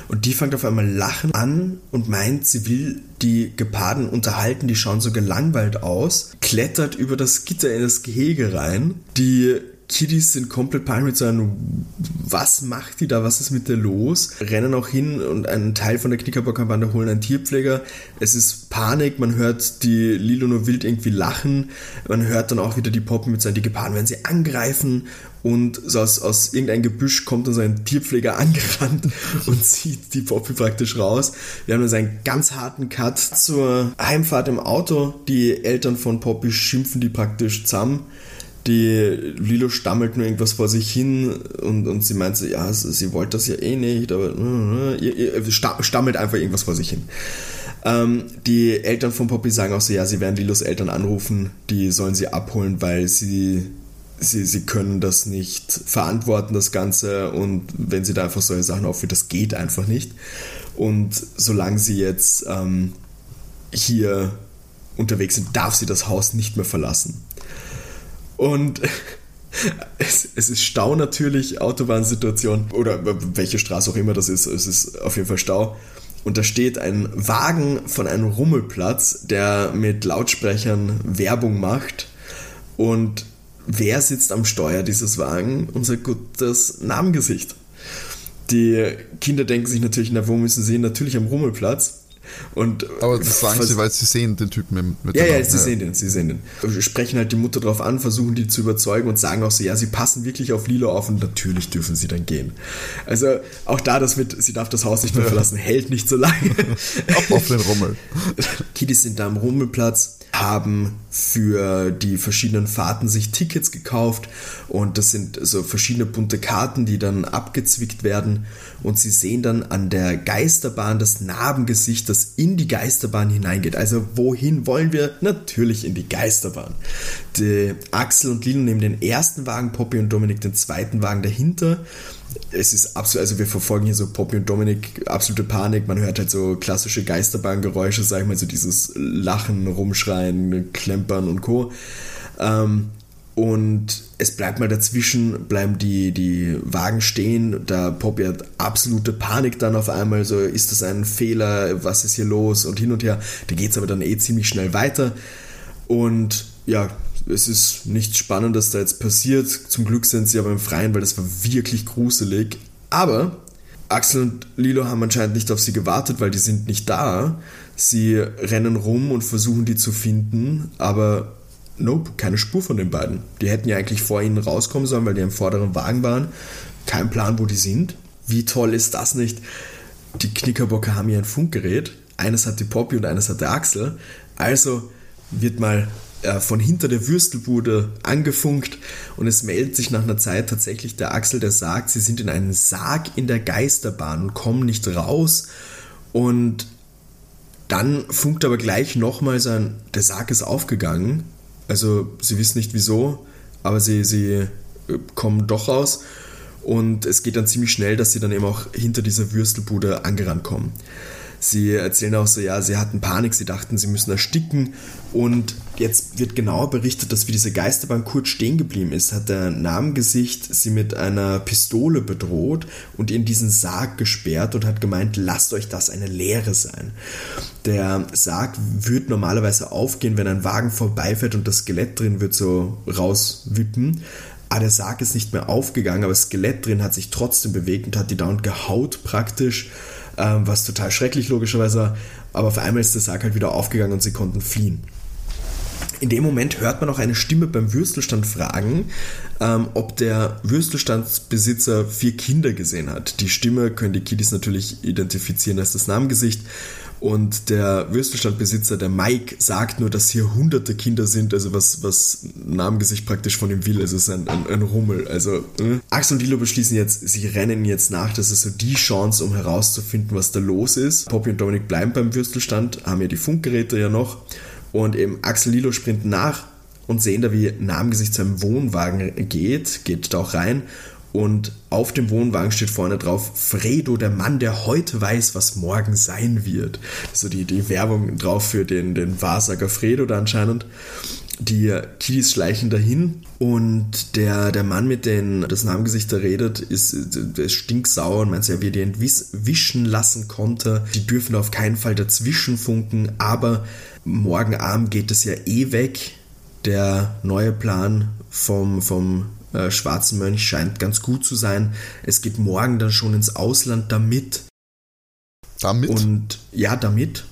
Und die fängt auf einmal lachen an und meint, sie will die Geparden unterhalten, die schauen so gelangweilt aus, klettert über das Gitter in das Gehege rein. Die Kiddies sind komplett panisch mit so einem, was macht die da, was ist mit der los? Rennen auch hin und einen Teil von der Knickerbocker-Bande holen einen Tierpfleger. Es ist Panik, man hört die Lilo nur wild irgendwie lachen. Man hört dann auch wieder die Poppen mit seinen die Geparden werden sie angreifen und so aus, aus irgendeinem Gebüsch kommt dann so ein Tierpfleger angerannt und zieht die Poppy praktisch raus. Wir haben dann so einen ganz harten Cut zur Heimfahrt im Auto. Die Eltern von Poppy schimpfen die praktisch zusammen. Die Lilo stammelt nur irgendwas vor sich hin und, und sie meint so, ja, sie, sie wollte das ja eh nicht, aber äh, ihr, ihr, sta- stammelt einfach irgendwas vor sich hin. Ähm, die Eltern von Poppy sagen auch so, ja, sie werden Lilos Eltern anrufen, die sollen sie abholen, weil sie, sie, sie können das nicht verantworten, das Ganze und wenn sie da einfach solche Sachen aufführen, das geht einfach nicht. Und solange sie jetzt ähm, hier unterwegs sind, darf sie das Haus nicht mehr verlassen. Und es, es ist Stau natürlich, Autobahnsituation oder welche Straße auch immer das ist, es ist auf jeden Fall Stau. Und da steht ein Wagen von einem Rummelplatz, der mit Lautsprechern Werbung macht. Und wer sitzt am Steuer dieses Wagen? Unser gutes Namengesicht. Die Kinder denken sich natürlich, na, wo müssen sie hin? Natürlich am Rummelplatz. Und Aber das sagen sie, weil sie sehen den Typen mit, mit ja, ja, sie sehen den, sie sehen den. Sprechen halt die Mutter drauf an, versuchen die zu überzeugen und sagen auch so, ja, sie passen wirklich auf Lilo auf und natürlich dürfen sie dann gehen. Also auch da das mit, sie darf das Haus nicht mehr verlassen, hält nicht so lange. Ab auf den Rummel. Kiddies sind da am Rummelplatz, haben für die verschiedenen Fahrten sich Tickets gekauft und das sind so verschiedene bunte Karten, die dann abgezwickt werden und sie sehen dann an der Geisterbahn das Narbengesicht, das in die Geisterbahn hineingeht. Also wohin wollen wir? Natürlich in die Geisterbahn. Die Axel und Lilo nehmen den ersten Wagen, Poppy und Dominik den zweiten Wagen dahinter es ist absolut, also wir verfolgen hier so Poppy und Dominik, absolute Panik. Man hört halt so klassische Geisterbahngeräusche, sag ich mal, so dieses Lachen, Rumschreien, Klempern und Co. Ähm, und es bleibt mal dazwischen, bleiben die, die Wagen stehen. Da Poppy hat absolute Panik dann auf einmal, so ist das ein Fehler, was ist hier los und hin und her. Da geht es aber dann eh ziemlich schnell weiter. Und ja, es ist nichts Spannendes da jetzt passiert. Zum Glück sind sie aber im Freien, weil das war wirklich gruselig. Aber Axel und Lilo haben anscheinend nicht auf sie gewartet, weil die sind nicht da. Sie rennen rum und versuchen die zu finden, aber nope, keine Spur von den beiden. Die hätten ja eigentlich vor ihnen rauskommen sollen, weil die im vorderen Wagen waren. Kein Plan, wo die sind. Wie toll ist das nicht? Die Knickerbocker haben hier ein Funkgerät. Eines hat die Poppy und eines hat der Axel. Also wird mal äh, von hinter der Würstelbude angefunkt und es meldet sich nach einer Zeit tatsächlich der Axel, der sagt, sie sind in einem Sarg in der Geisterbahn und kommen nicht raus. Und dann funkt aber gleich nochmal sein, der Sarg ist aufgegangen. Also sie wissen nicht wieso, aber sie, sie äh, kommen doch raus. Und es geht dann ziemlich schnell, dass sie dann eben auch hinter dieser Würstelbude angerannt kommen. Sie erzählen auch so, ja, sie hatten Panik, sie dachten, sie müssen ersticken. Und jetzt wird genauer berichtet, dass wie diese Geisterbahn kurz stehen geblieben ist, hat der Namengesicht sie mit einer Pistole bedroht und in diesen Sarg gesperrt und hat gemeint, lasst euch das eine Lehre sein. Der Sarg wird normalerweise aufgehen, wenn ein Wagen vorbeifährt und das Skelett drin wird so rauswippen. Aber der Sarg ist nicht mehr aufgegangen, aber das Skelett drin hat sich trotzdem bewegt und hat die dauernd gehaut praktisch ähm, was total schrecklich logischerweise. Aber auf einmal ist der Sarg halt wieder aufgegangen und sie konnten fliehen. In dem Moment hört man auch eine Stimme beim Würstelstand fragen, ähm, ob der Würstelstandsbesitzer vier Kinder gesehen hat. Die Stimme können die Kiddies natürlich identifizieren als das Namengesicht. Und der Würstelstandbesitzer, der Mike, sagt nur, dass hier hunderte Kinder sind, also was, was Namengesicht praktisch von ihm will. Also es ist ein, ein, ein Rummel. Also äh. Axel und Lilo beschließen jetzt, sie rennen jetzt nach. Das ist so die Chance, um herauszufinden, was da los ist. Poppy und Dominik bleiben beim Würstelstand, haben ja die Funkgeräte ja noch. Und eben Axel Lilo sprinten nach und sehen da, wie Namengesicht zu einem Wohnwagen geht, geht da auch rein und auf dem Wohnwagen steht vorne drauf Fredo, der Mann, der heute weiß, was morgen sein wird. So die, die Werbung drauf für den, den Wahrsager Fredo da anscheinend. Die Kiddies schleichen dahin und der, der Mann mit den das Namengesichter redet, ist, ist stinksauer und meint, er wird die entwischen lassen konnte. Die dürfen auf keinen Fall dazwischen funken, aber morgen Abend geht es ja eh weg. Der neue Plan vom, vom äh, schwarzen Mönch scheint ganz gut zu sein. Es geht morgen dann schon ins Ausland damit. Damit? Und ja, damit.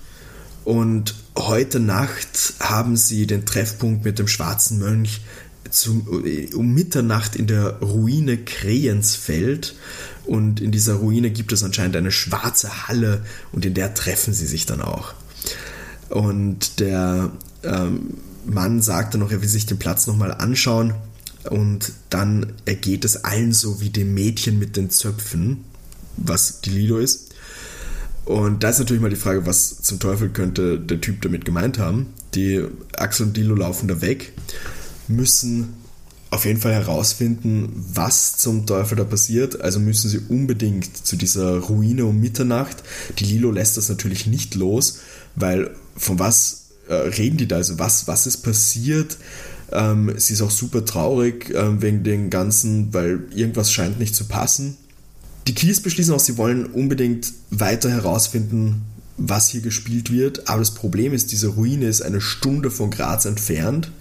Und heute Nacht haben sie den Treffpunkt mit dem schwarzen Mönch zum, äh, um Mitternacht in der Ruine Krähensfeld. Und in dieser Ruine gibt es anscheinend eine schwarze Halle und in der treffen sie sich dann auch. Und der ähm, Mann sagte noch, er will sich den Platz nochmal anschauen. Und dann ergeht es allen so wie dem Mädchen mit den Zöpfen, was die Lido ist. Und da ist natürlich mal die Frage, was zum Teufel könnte der Typ damit gemeint haben. Die Axel und Dilo laufen da weg, müssen auf jeden Fall herausfinden, was zum Teufel da passiert. Also müssen sie unbedingt zu dieser Ruine um Mitternacht. Die Lilo lässt das natürlich nicht los, weil von was äh, reden die da? Also was, was ist passiert? Ähm, sie ist auch super traurig äh, wegen den ganzen, weil irgendwas scheint nicht zu passen. Die Keys beschließen auch, sie wollen unbedingt weiter herausfinden, was hier gespielt wird. Aber das Problem ist, diese Ruine ist eine Stunde von Graz entfernt.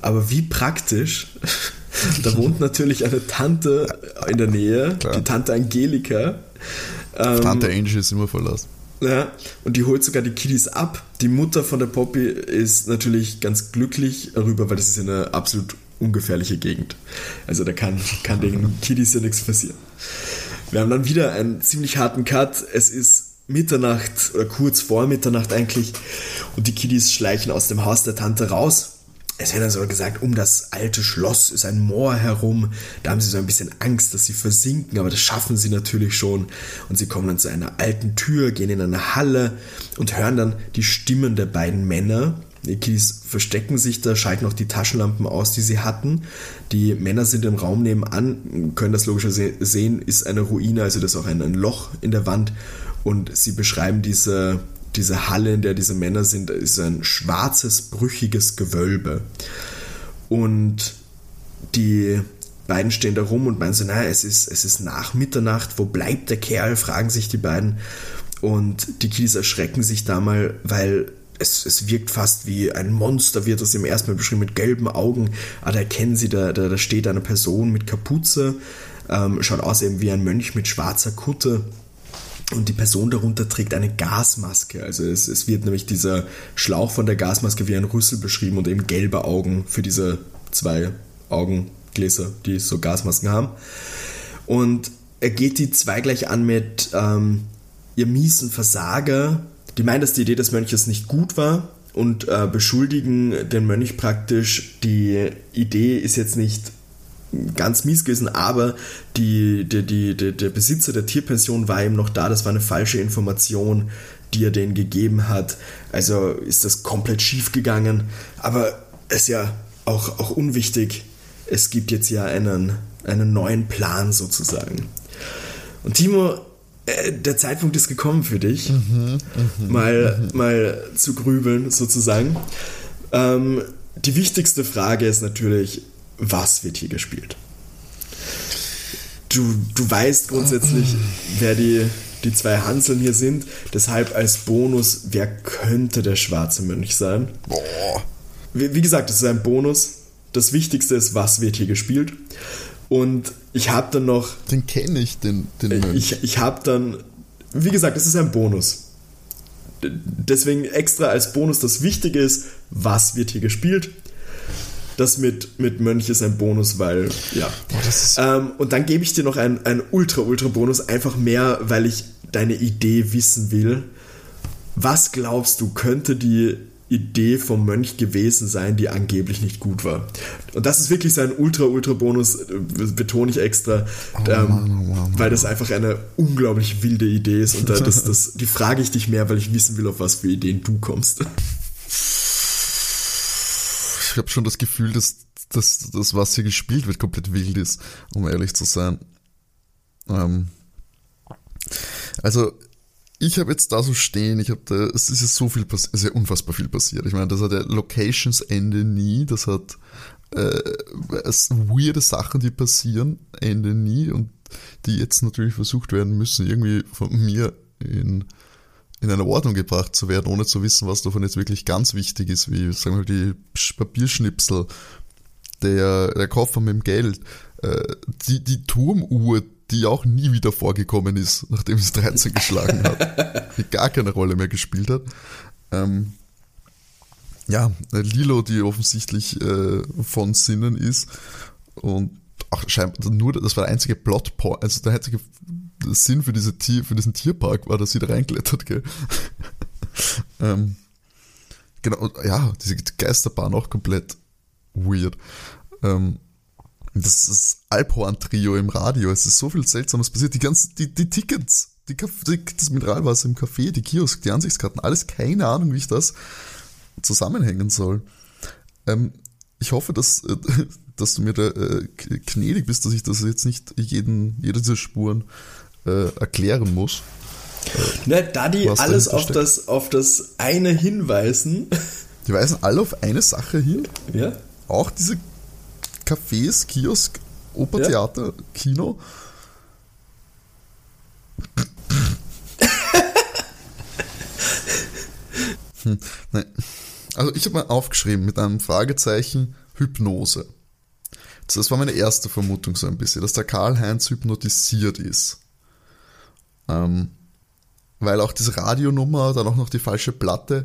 Aber wie praktisch, da wohnt natürlich eine Tante in der Nähe, Klar. die Tante Angelika. Ähm, Tante Angel ist immer verlassen. Ja, und die holt sogar die Kiddies ab. Die Mutter von der Poppy ist natürlich ganz glücklich darüber, weil das ist eine absolut ungefährliche Gegend. Also da kann, kann den Kiddies ja nichts passieren. Wir haben dann wieder einen ziemlich harten Cut. Es ist Mitternacht oder kurz vor Mitternacht eigentlich und die Kiddies schleichen aus dem Haus der Tante raus. Es wird dann sogar gesagt, um das alte Schloss ist ein Moor herum. Da haben sie so ein bisschen Angst, dass sie versinken, aber das schaffen sie natürlich schon. Und sie kommen dann zu einer alten Tür, gehen in eine Halle und hören dann die Stimmen der beiden Männer, die Kiddies verstecken sich da, schalten auch die Taschenlampen aus, die sie hatten. Die Männer sind im Raum nebenan, können das logischerweise sehen, ist eine Ruine, also das ist auch ein Loch in der Wand. Und sie beschreiben diese, diese Halle, in der diese Männer sind, ist ein schwarzes, brüchiges Gewölbe. Und die beiden stehen da rum und meinen so, naja, es ist, es ist nach Mitternacht, wo bleibt der Kerl, fragen sich die beiden. Und die Kies erschrecken sich da mal, weil es, es wirkt fast wie ein Monster, wird das im ersten Mal beschrieben, mit gelben Augen. Aber da erkennen sie, da, da, da steht eine Person mit Kapuze, ähm, schaut aus eben wie ein Mönch mit schwarzer Kutte. Und die Person darunter trägt eine Gasmaske. Also es, es wird nämlich dieser Schlauch von der Gasmaske wie ein Rüssel beschrieben und eben gelbe Augen für diese zwei Augengläser, die so Gasmasken haben. Und er geht die zwei gleich an mit ähm, ihr miesen Versager, die meinen, dass die Idee des Mönches nicht gut war und äh, beschuldigen den Mönch praktisch, die Idee ist jetzt nicht ganz mies gewesen, aber die, die, die, die, der Besitzer der Tierpension war eben noch da, das war eine falsche Information, die er denen gegeben hat. Also ist das komplett schief gegangen. Aber es ist ja auch, auch unwichtig, es gibt jetzt ja einen, einen neuen Plan sozusagen. Und Timo, äh, der Zeitpunkt ist gekommen für dich, mhm, mh, mal, mh. mal zu grübeln sozusagen. Ähm, die wichtigste Frage ist natürlich, was wird hier gespielt? Du, du weißt grundsätzlich, wer die, die zwei Hanseln hier sind. Deshalb als Bonus, wer könnte der schwarze Mönch sein? Boah. Wie, wie gesagt, das ist ein Bonus. Das Wichtigste ist, was wird hier gespielt. Und ich habe dann noch. Den kenne ich, den, den äh, Mönch. Ich, ich habe dann. Wie gesagt, es ist ein Bonus. Deswegen extra als Bonus das Wichtige ist, was wird hier gespielt. Das mit, mit Mönch ist ein Bonus, weil, ja. Oh, ähm, und dann gebe ich dir noch einen, einen ultra, ultra Bonus, einfach mehr, weil ich deine Idee wissen will. Was glaubst du, könnte die Idee vom Mönch gewesen sein, die angeblich nicht gut war. Und das ist wirklich sein Ultra-Ultra-Bonus, äh, betone ich extra, oh, ähm, Mann, oh, Mann, weil das einfach eine unglaublich wilde Idee ist. Und das, das, die frage ich dich mehr, weil ich wissen will, auf was für Ideen du kommst. Ich habe schon das Gefühl, dass dass das, was hier gespielt wird, komplett wild ist, um ehrlich zu sein. Ähm, also, ich habe jetzt da so stehen, ich habe da, es ist ja so viel passiert, es ist ja unfassbar viel passiert. Ich meine, das hat ja Locations Ende nie, das hat äh, weirde Sachen, die passieren, Ende nie und die jetzt natürlich versucht werden müssen, irgendwie von mir in, in eine Ordnung gebracht zu werden, ohne zu wissen, was davon jetzt wirklich ganz wichtig ist, wie sagen wir die Papierschnipsel, der, der Koffer mit dem Geld, äh, die, die Turmuhr, die auch nie wieder vorgekommen ist, nachdem es 13 geschlagen hat, die gar keine Rolle mehr gespielt hat. Ähm, ja, Lilo, die offensichtlich äh, von Sinnen ist und ach, scheinbar nur, das war der einzige Plotpoint, also der einzige Sinn für, diese Tier, für diesen Tierpark war, dass sie da reinklettert, gell. ähm, genau, ja, diese Geisterbahn auch komplett weird. Ähm, das ist Alphorn-Trio im Radio. Es ist so viel Seltsames passiert. Die ganzen, die, die Tickets, die, das Mineralwasser im Café, die Kiosk, die Ansichtskarten, alles keine Ahnung, wie ich das zusammenhängen soll. Ähm, ich hoffe, dass, äh, dass du mir da äh, gnädig bist, dass ich das jetzt nicht jeden, jede dieser Spuren äh, erklären muss. Na, da die alles auf das, auf das eine hinweisen. Die weisen alle auf eine Sache hin. Ja. Auch diese Cafés, Kiosk, Opertheater, ja. Kino. hm, nein. Also ich habe mal aufgeschrieben mit einem Fragezeichen Hypnose. Das war meine erste Vermutung so ein bisschen, dass der Karl-Heinz hypnotisiert ist. Ähm, weil auch diese Radionummer, dann auch noch die falsche Platte,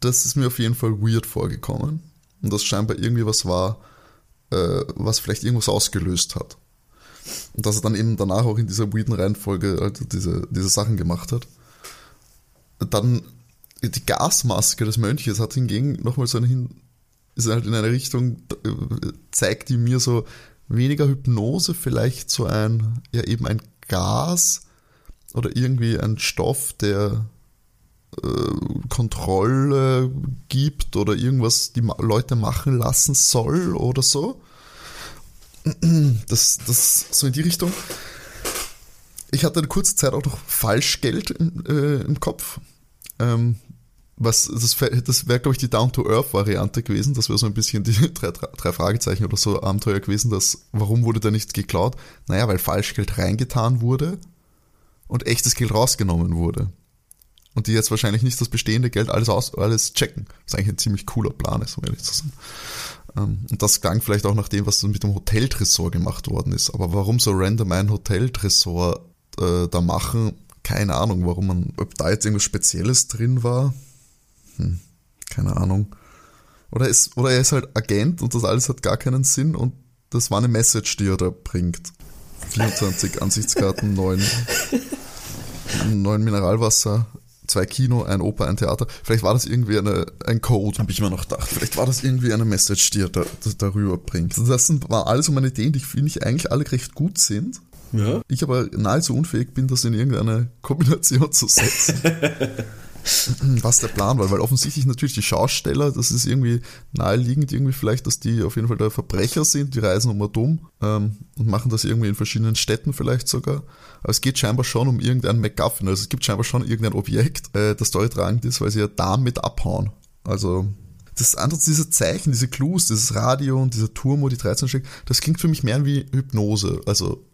das ist mir auf jeden Fall weird vorgekommen. Und das scheinbar irgendwie was war, äh, was vielleicht irgendwas ausgelöst hat. Und dass er dann eben danach auch in dieser weirden Reihenfolge also diese, diese Sachen gemacht hat. Dann die Gasmaske des Mönches hat hingegen nochmal so eine hin, ist halt in eine Richtung, äh, zeigt die mir so weniger Hypnose, vielleicht so ein, ja eben ein Gas oder irgendwie ein Stoff, der äh, Kontrolle gibt oder irgendwas die Leute machen lassen soll oder so. Das, das so in die Richtung. Ich hatte eine kurze Zeit auch noch Falschgeld im, äh, im Kopf. Ähm, was, das, das wäre, glaube ich, die Down-to-Earth-Variante gewesen. Das wäre so ein bisschen die drei, drei, Fragezeichen oder so Abenteuer gewesen. Dass, warum wurde da nicht geklaut? Naja, weil Falschgeld reingetan wurde und echtes Geld rausgenommen wurde. Und die jetzt wahrscheinlich nicht das bestehende Geld alles, aus, alles checken. Was eigentlich ein ziemlich cooler Plan ist, um ehrlich zu sein. Ähm, und das klang vielleicht auch nach dem, was mit dem Hoteltresor gemacht worden ist. Aber warum so random ein Hoteltresor äh, da machen, keine Ahnung, warum man, ob da jetzt irgendwas Spezielles drin war, hm, keine Ahnung. Oder, ist, oder er ist halt Agent und das alles hat gar keinen Sinn und das war eine Message, die er da bringt. 24 Ansichtskarten, 9, 9 Mineralwasser, zwei Kino, ein Oper, ein Theater. Vielleicht war das irgendwie eine, ein Code, habe ich mir noch gedacht. Vielleicht war das irgendwie eine Message, die er da, darüber bringt. Das sind, waren alles so meine Ideen, die finde ich eigentlich alle recht gut sind. Ja. Ich aber nahezu unfähig bin, das in irgendeine Kombination zu setzen. was der Plan war, weil offensichtlich natürlich die Schausteller, das ist irgendwie naheliegend, irgendwie vielleicht, dass die auf jeden Fall der Verbrecher sind, die reisen um um ähm, und machen das irgendwie in verschiedenen Städten vielleicht sogar. Aber es geht scheinbar schon um irgendein MacGuffin, also es gibt scheinbar schon irgendein Objekt, äh, das tragend ist, weil sie ja damit abhauen. Also das andere, diese Zeichen, diese Clues, dieses Radio und dieser Turm, wo die 13 steckt, das klingt für mich mehr wie Hypnose. Also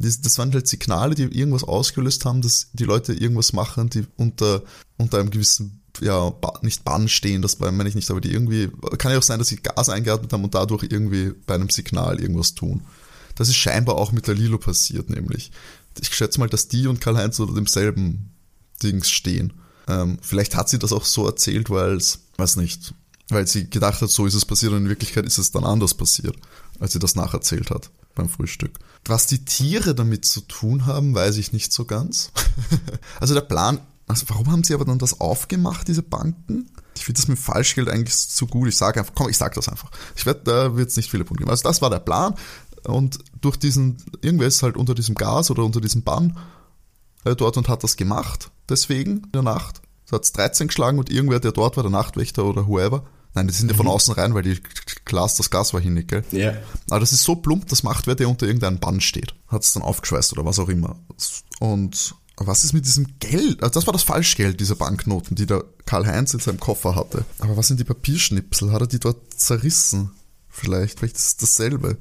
das, das waren halt Signale, die irgendwas ausgelöst haben, dass die Leute irgendwas machen, die unter, unter einem gewissen, ja, nicht Bann stehen, das meine ich nicht, aber die irgendwie, kann ja auch sein, dass sie Gas eingeatmet haben und dadurch irgendwie bei einem Signal irgendwas tun. Das ist scheinbar auch mit der Lilo passiert, nämlich. Ich schätze mal, dass die und Karl-Heinz unter demselben Dings stehen. Ähm, vielleicht hat sie das auch so erzählt, weil es, weiß nicht, weil sie gedacht hat, so ist es passiert und in Wirklichkeit ist es dann anders passiert, als sie das nacherzählt hat beim Frühstück. Was die Tiere damit zu tun haben, weiß ich nicht so ganz. also der Plan, also warum haben sie aber dann das aufgemacht, diese Banken? Ich finde das mit Falschgeld eigentlich zu gut. Ich sage einfach, komm, ich sage das einfach. Ich werde, da wird es nicht viele Punkte geben. Also das war der Plan. Und durch diesen, irgendwer ist halt unter diesem Gas oder unter diesem Bann äh, dort und hat das gemacht. Deswegen in der Nacht. So hat es 13 geschlagen und irgendwer, der dort war, der Nachtwächter oder whoever, Nein, die sind ja von außen rein, weil die Glas, das Gas war hinig, gell? Ja. Aber das ist so plump, das macht wer, der unter irgendeinem Band steht. Hat es dann aufgeschweißt oder was auch immer. Und was ist mit diesem Geld? Also das war das Falschgeld, diese Banknoten, die der Karl-Heinz in seinem Koffer hatte. Aber was sind die Papierschnipsel? Hat er die dort zerrissen? Vielleicht, vielleicht ist es dasselbe.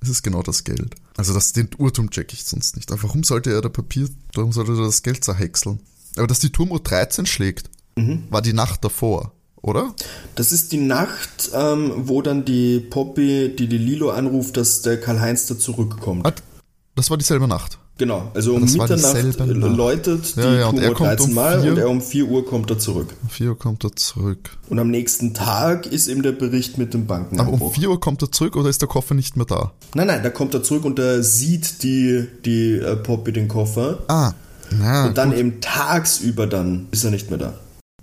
Es ist genau das Geld. Also das, den Urtum check ich sonst nicht. Aber warum sollte er da Papier, warum sollte er das Geld zerhäckseln? Aber dass die Turmuhr 13 schlägt, war die Nacht davor, oder? Das ist die Nacht, ähm, wo dann die Poppy, die die Lilo anruft, dass der Karl-Heinz da zurückkommt. Das war dieselbe Nacht. Genau, also um Das Mitternacht läutet die Ja, ja, und er Turmuhr kommt 13 um Mal vier. und er um 4 Uhr kommt er zurück. Um 4 Uhr kommt er zurück. Und am nächsten Tag ist eben der Bericht mit dem Aber Bankeneinbruch. um 4 Uhr kommt er zurück oder ist der Koffer nicht mehr da? Nein, nein, da kommt er zurück und da sieht die, die äh, Poppy den Koffer. Ah, na, Und dann gut. eben tagsüber dann ist er nicht mehr da.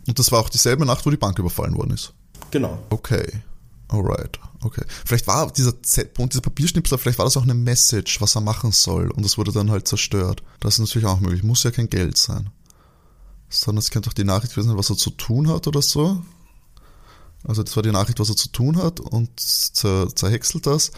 Und das war auch dieselbe Nacht, wo die Bank überfallen worden ist. Genau. Okay. Alright. Okay. Vielleicht war dieser Z-Punkt, dieser Papierschnipsel, vielleicht war das auch eine Message, was er machen soll. Und das wurde dann halt zerstört. Das ist natürlich auch möglich. Muss ja kein Geld sein. Sondern es könnte auch die Nachricht gewesen sein, was er zu tun hat oder so. Also das war die Nachricht, was er zu tun hat und zer zerhäckselt das,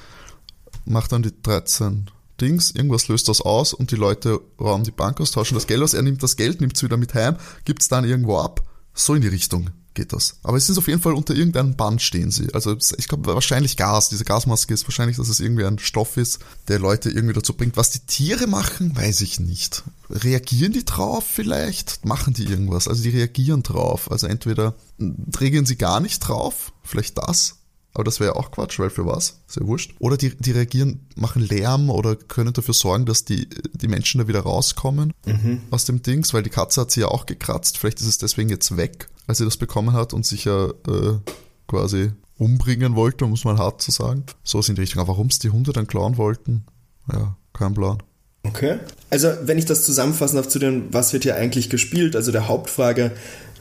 macht dann die 13 Dings, irgendwas löst das aus und die Leute rauben die Bank aus, tauschen das Geld aus, er nimmt das Geld, nimmt es wieder mit heim, gibt es dann irgendwo ab. So in die Richtung geht das. Aber es ist auf jeden Fall unter irgendeinem Band stehen sie. Also ich glaube wahrscheinlich Gas. Diese Gasmaske ist wahrscheinlich, dass es irgendwie ein Stoff ist, der Leute irgendwie dazu bringt. Was die Tiere machen, weiß ich nicht. Reagieren die drauf vielleicht? Machen die irgendwas? Also die reagieren drauf. Also entweder reagieren sie gar nicht drauf, vielleicht das. Aber das wäre ja auch Quatsch, weil für was? Ist ja wurscht. Oder die, die reagieren, machen Lärm oder können dafür sorgen, dass die, die Menschen da wieder rauskommen aus dem Dings, weil die Katze hat sie ja auch gekratzt. Vielleicht ist es deswegen jetzt weg, als sie das bekommen hat und sich ja äh, quasi umbringen wollte, um es mal hart zu sagen. So ist in die Richtung. Aber warum es die Hunde dann klauen wollten? Ja, kein Plan. Okay. Also, wenn ich das zusammenfassen darf zu dem, was wird hier eigentlich gespielt, also der Hauptfrage,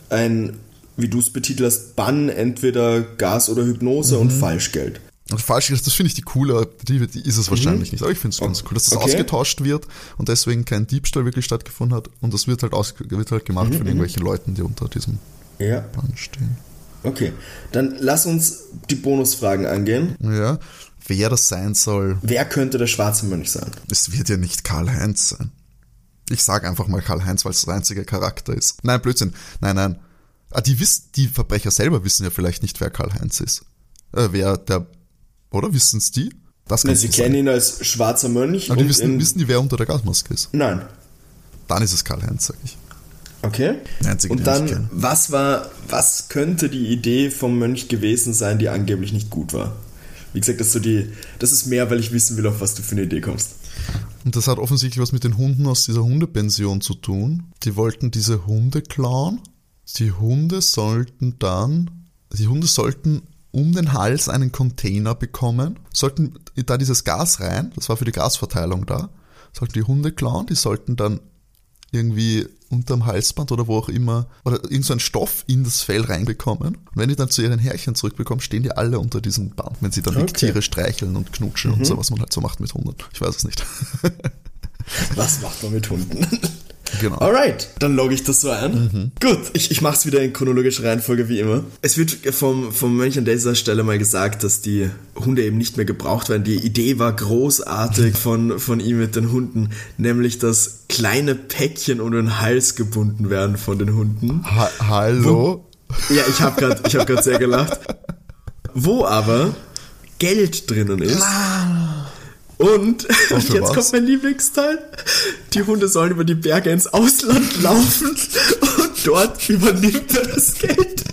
ein, wie du es betitelst, Bann, entweder Gas oder Hypnose Mhm. und Falschgeld. Und falsch, das finde ich die coole, die, die ist es wahrscheinlich nicht. Aber ich finde es ganz cool, dass das Mhm. Okay. ausgetauscht wird und deswegen kein Diebstahl wirklich stattgefunden hat. Und das wird halt, aus, wird halt gemacht Mhm, von irgendwelchen Leuten, die unter diesem Ja. Band stehen. Okay. Dann lass uns die Bonusfragen angehen. Ja, wer das sein soll, Wer könnte der schwarze Mönch sein? es wird ja nicht Karl-Heinz sein. Ich sage einfach mal Karl-Heinz, weil es der einzige Charakter ist. Nein, Blödsinn. Nein, nein. Ah, die, wissen, die Verbrecher selber wissen ja vielleicht nicht, wer Karl-Heinz ist. Äh, wer der, oder wissen es die? Das kann sie kennen ihn als schwarzer Mönch. Aber die wissen, wissen die, wer unter der Gasmaske ist? Nein. Dann ist es Karl-Heinz, sag ich. Okay. Einzige, Und dann, was war, was könnte die Idee vom Mönch gewesen sein, die angeblich nicht gut war? Wie gesagt, das ist so die, das ist mehr, weil ich wissen will, auf was du für eine Idee kommst. Und das hat offensichtlich was mit den Hunden aus dieser Hundepension zu tun. Die wollten diese Hunde klauen. Die Hunde sollten dann, die Hunde sollten um den Hals einen Container bekommen, sollten da dieses Gas rein, das war für die Gasverteilung da, sollten die Hunde klauen, die sollten dann irgendwie unterm Halsband oder wo auch immer, oder irgend so Stoff in das Fell reinbekommen. Und wenn die dann zu ihren Herrchen zurückbekommen, stehen die alle unter diesem Band, wenn sie dann Okay. Tiere streicheln und knutschen und so, was man halt so macht mit Hunden. Ich weiß es nicht. Was macht man mit Hunden? genau. Alright, dann logge ich das so ein. Gut, ich, ich mache es wieder in chronologischer Reihenfolge wie immer. Es wird vom, vom Mönch an dieser Stelle mal gesagt, dass die Hunde eben nicht mehr gebraucht werden. Die Idee war großartig von, von ihm mit den Hunden, nämlich dass kleine Päckchen um den Hals gebunden werden von den Hunden. Ha Hallo? Ja, ich habe gerade hab grad sehr gelacht. Wo aber Geld drinnen ist. Und, und jetzt was? kommt mein Lieblingsteil. Die Hunde sollen über die Berge ins Ausland laufen und dort übernimmt er das Geld.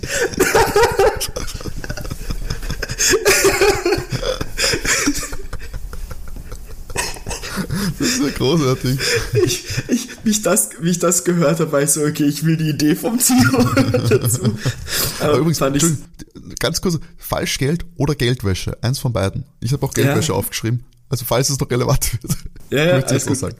Das ist ja großartig. Ich, ich, wie, ich das, wie ich das gehört habe, war ich so, okay, ich will die Idee vom Timo dazu. Aber übrigens, fand ich, ganz kurz, Falschgeld oder Geldwäsche, eins von beiden. Ich habe auch Geldwäsche Ja. aufgeschrieben. Also falls es noch relevant wird. Ja, ja, alles gut. sagen.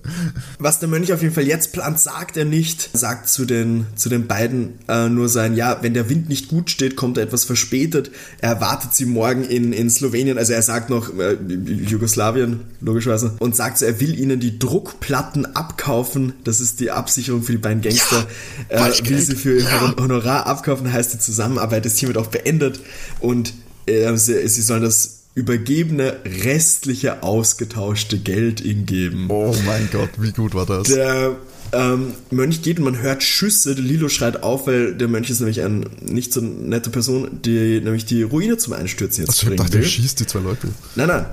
Was der Mönch auf jeden Fall jetzt plant, sagt er nicht. Sagt zu den, zu den beiden äh, nur sein, ja, wenn der Wind nicht gut steht, kommt er etwas verspätet. Er erwartet sie morgen in, in Slowenien. Also er sagt noch äh, Jugoslawien, logischerweise. Und sagt so, er will ihnen die Druckplatten abkaufen. Das ist die Absicherung für die beiden Gangster. äh, Falschgeld. will sie für ihr Honorar abkaufen, heißt die Zusammenarbeit ist hiermit auch beendet. Und äh, sie, sie sollen das übergebene restliche ausgetauschte Geld ihm geben. Oh mein Gott, wie gut war das? Der ähm, Mönch geht und man hört Schüsse. Der Lilo schreit auf, weil der Mönch ist nämlich eine nicht so nette Person, die nämlich die Ruine zum Einstürzen jetzt also ich bringen dachte, will. er schießt die zwei Leute. Nein, nein.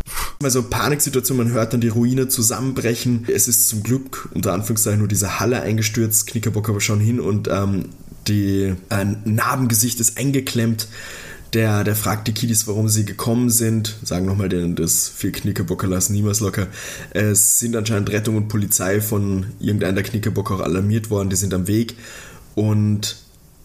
Also Paniksituation, man hört dann die Ruine zusammenbrechen. Es ist zum Glück unter Anführungszeichen nur diese Halle eingestürzt. Knickerbocker aber schon hin und ähm, die, ein Narbengesicht ist eingeklemmt. Der, der fragt die Kiddies, warum sie gekommen sind. Sagen nochmal denen das viel Knickerbocker lassen niemals locker. Es sind anscheinend Rettung und Polizei von irgendeiner der Knickerbocker auch alarmiert worden. Die sind am Weg. Und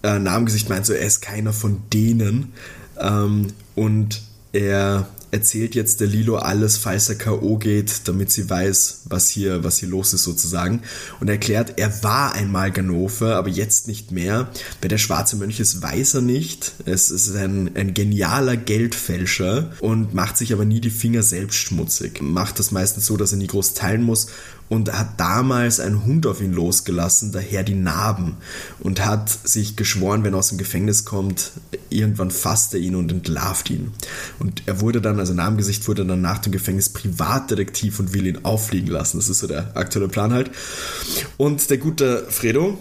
äh, Narbengesicht meint so, er ist keiner von denen. Ähm, und er erzählt jetzt der Lilo alles, falls er K.O. geht, damit sie weiß, was hier, was hier los ist sozusagen. Und er erklärt, er war einmal Ganove, aber jetzt nicht mehr. Wer der schwarze Mönch ist, weiß er nicht. Es ist ein, ein genialer Geldfälscher und macht sich aber nie die Finger selbst schmutzig. Macht das meistens so, dass er nie groß teilen muss und hat damals einen Hund auf ihn losgelassen, daher die Narben und hat sich geschworen, wenn er aus dem Gefängnis kommt, irgendwann fasst er ihn und entlarvt ihn. Und er wurde dann, also Narbengesicht wurde dann nach dem Gefängnis Privatdetektiv und will ihn auffliegen lassen. Das ist so der aktuelle Plan halt. Und der gute Fredo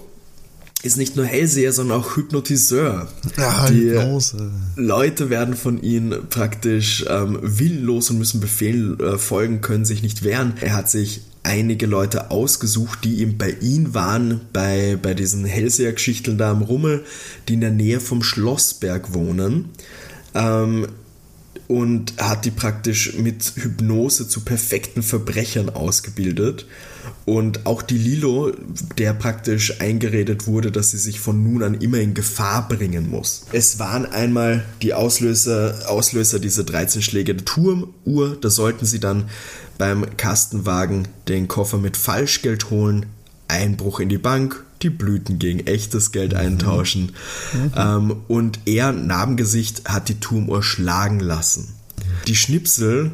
ist nicht nur Hellseher, sondern auch Hypnotiseur. Ja, Die Hypnose. Leute werden von ihm praktisch ähm, willenlos und müssen Befehlen äh, folgen, können sich nicht wehren. Er hat sich einige Leute ausgesucht, die ihm bei ihm waren, bei, bei diesen Hellseher-Geschichten da am Rummel, die in der Nähe vom Schlossberg wohnen. Ähm, und hat die praktisch mit Hypnose zu perfekten Verbrechern ausgebildet. Und auch die Lilo, der praktisch eingeredet wurde, dass sie sich von nun an immer in Gefahr bringen muss. Es waren einmal die Auslöser, Auslöser dieser 13 Schläge der Turmuhr. Da sollten sie dann beim Kastenwagen den Koffer mit Falschgeld holen, Einbruch in die Bank, die Blüten gegen echtes Geld eintauschen. Ähm, und er, Narbengesicht, hat die Turmuhr schlagen lassen. Die Schnipsel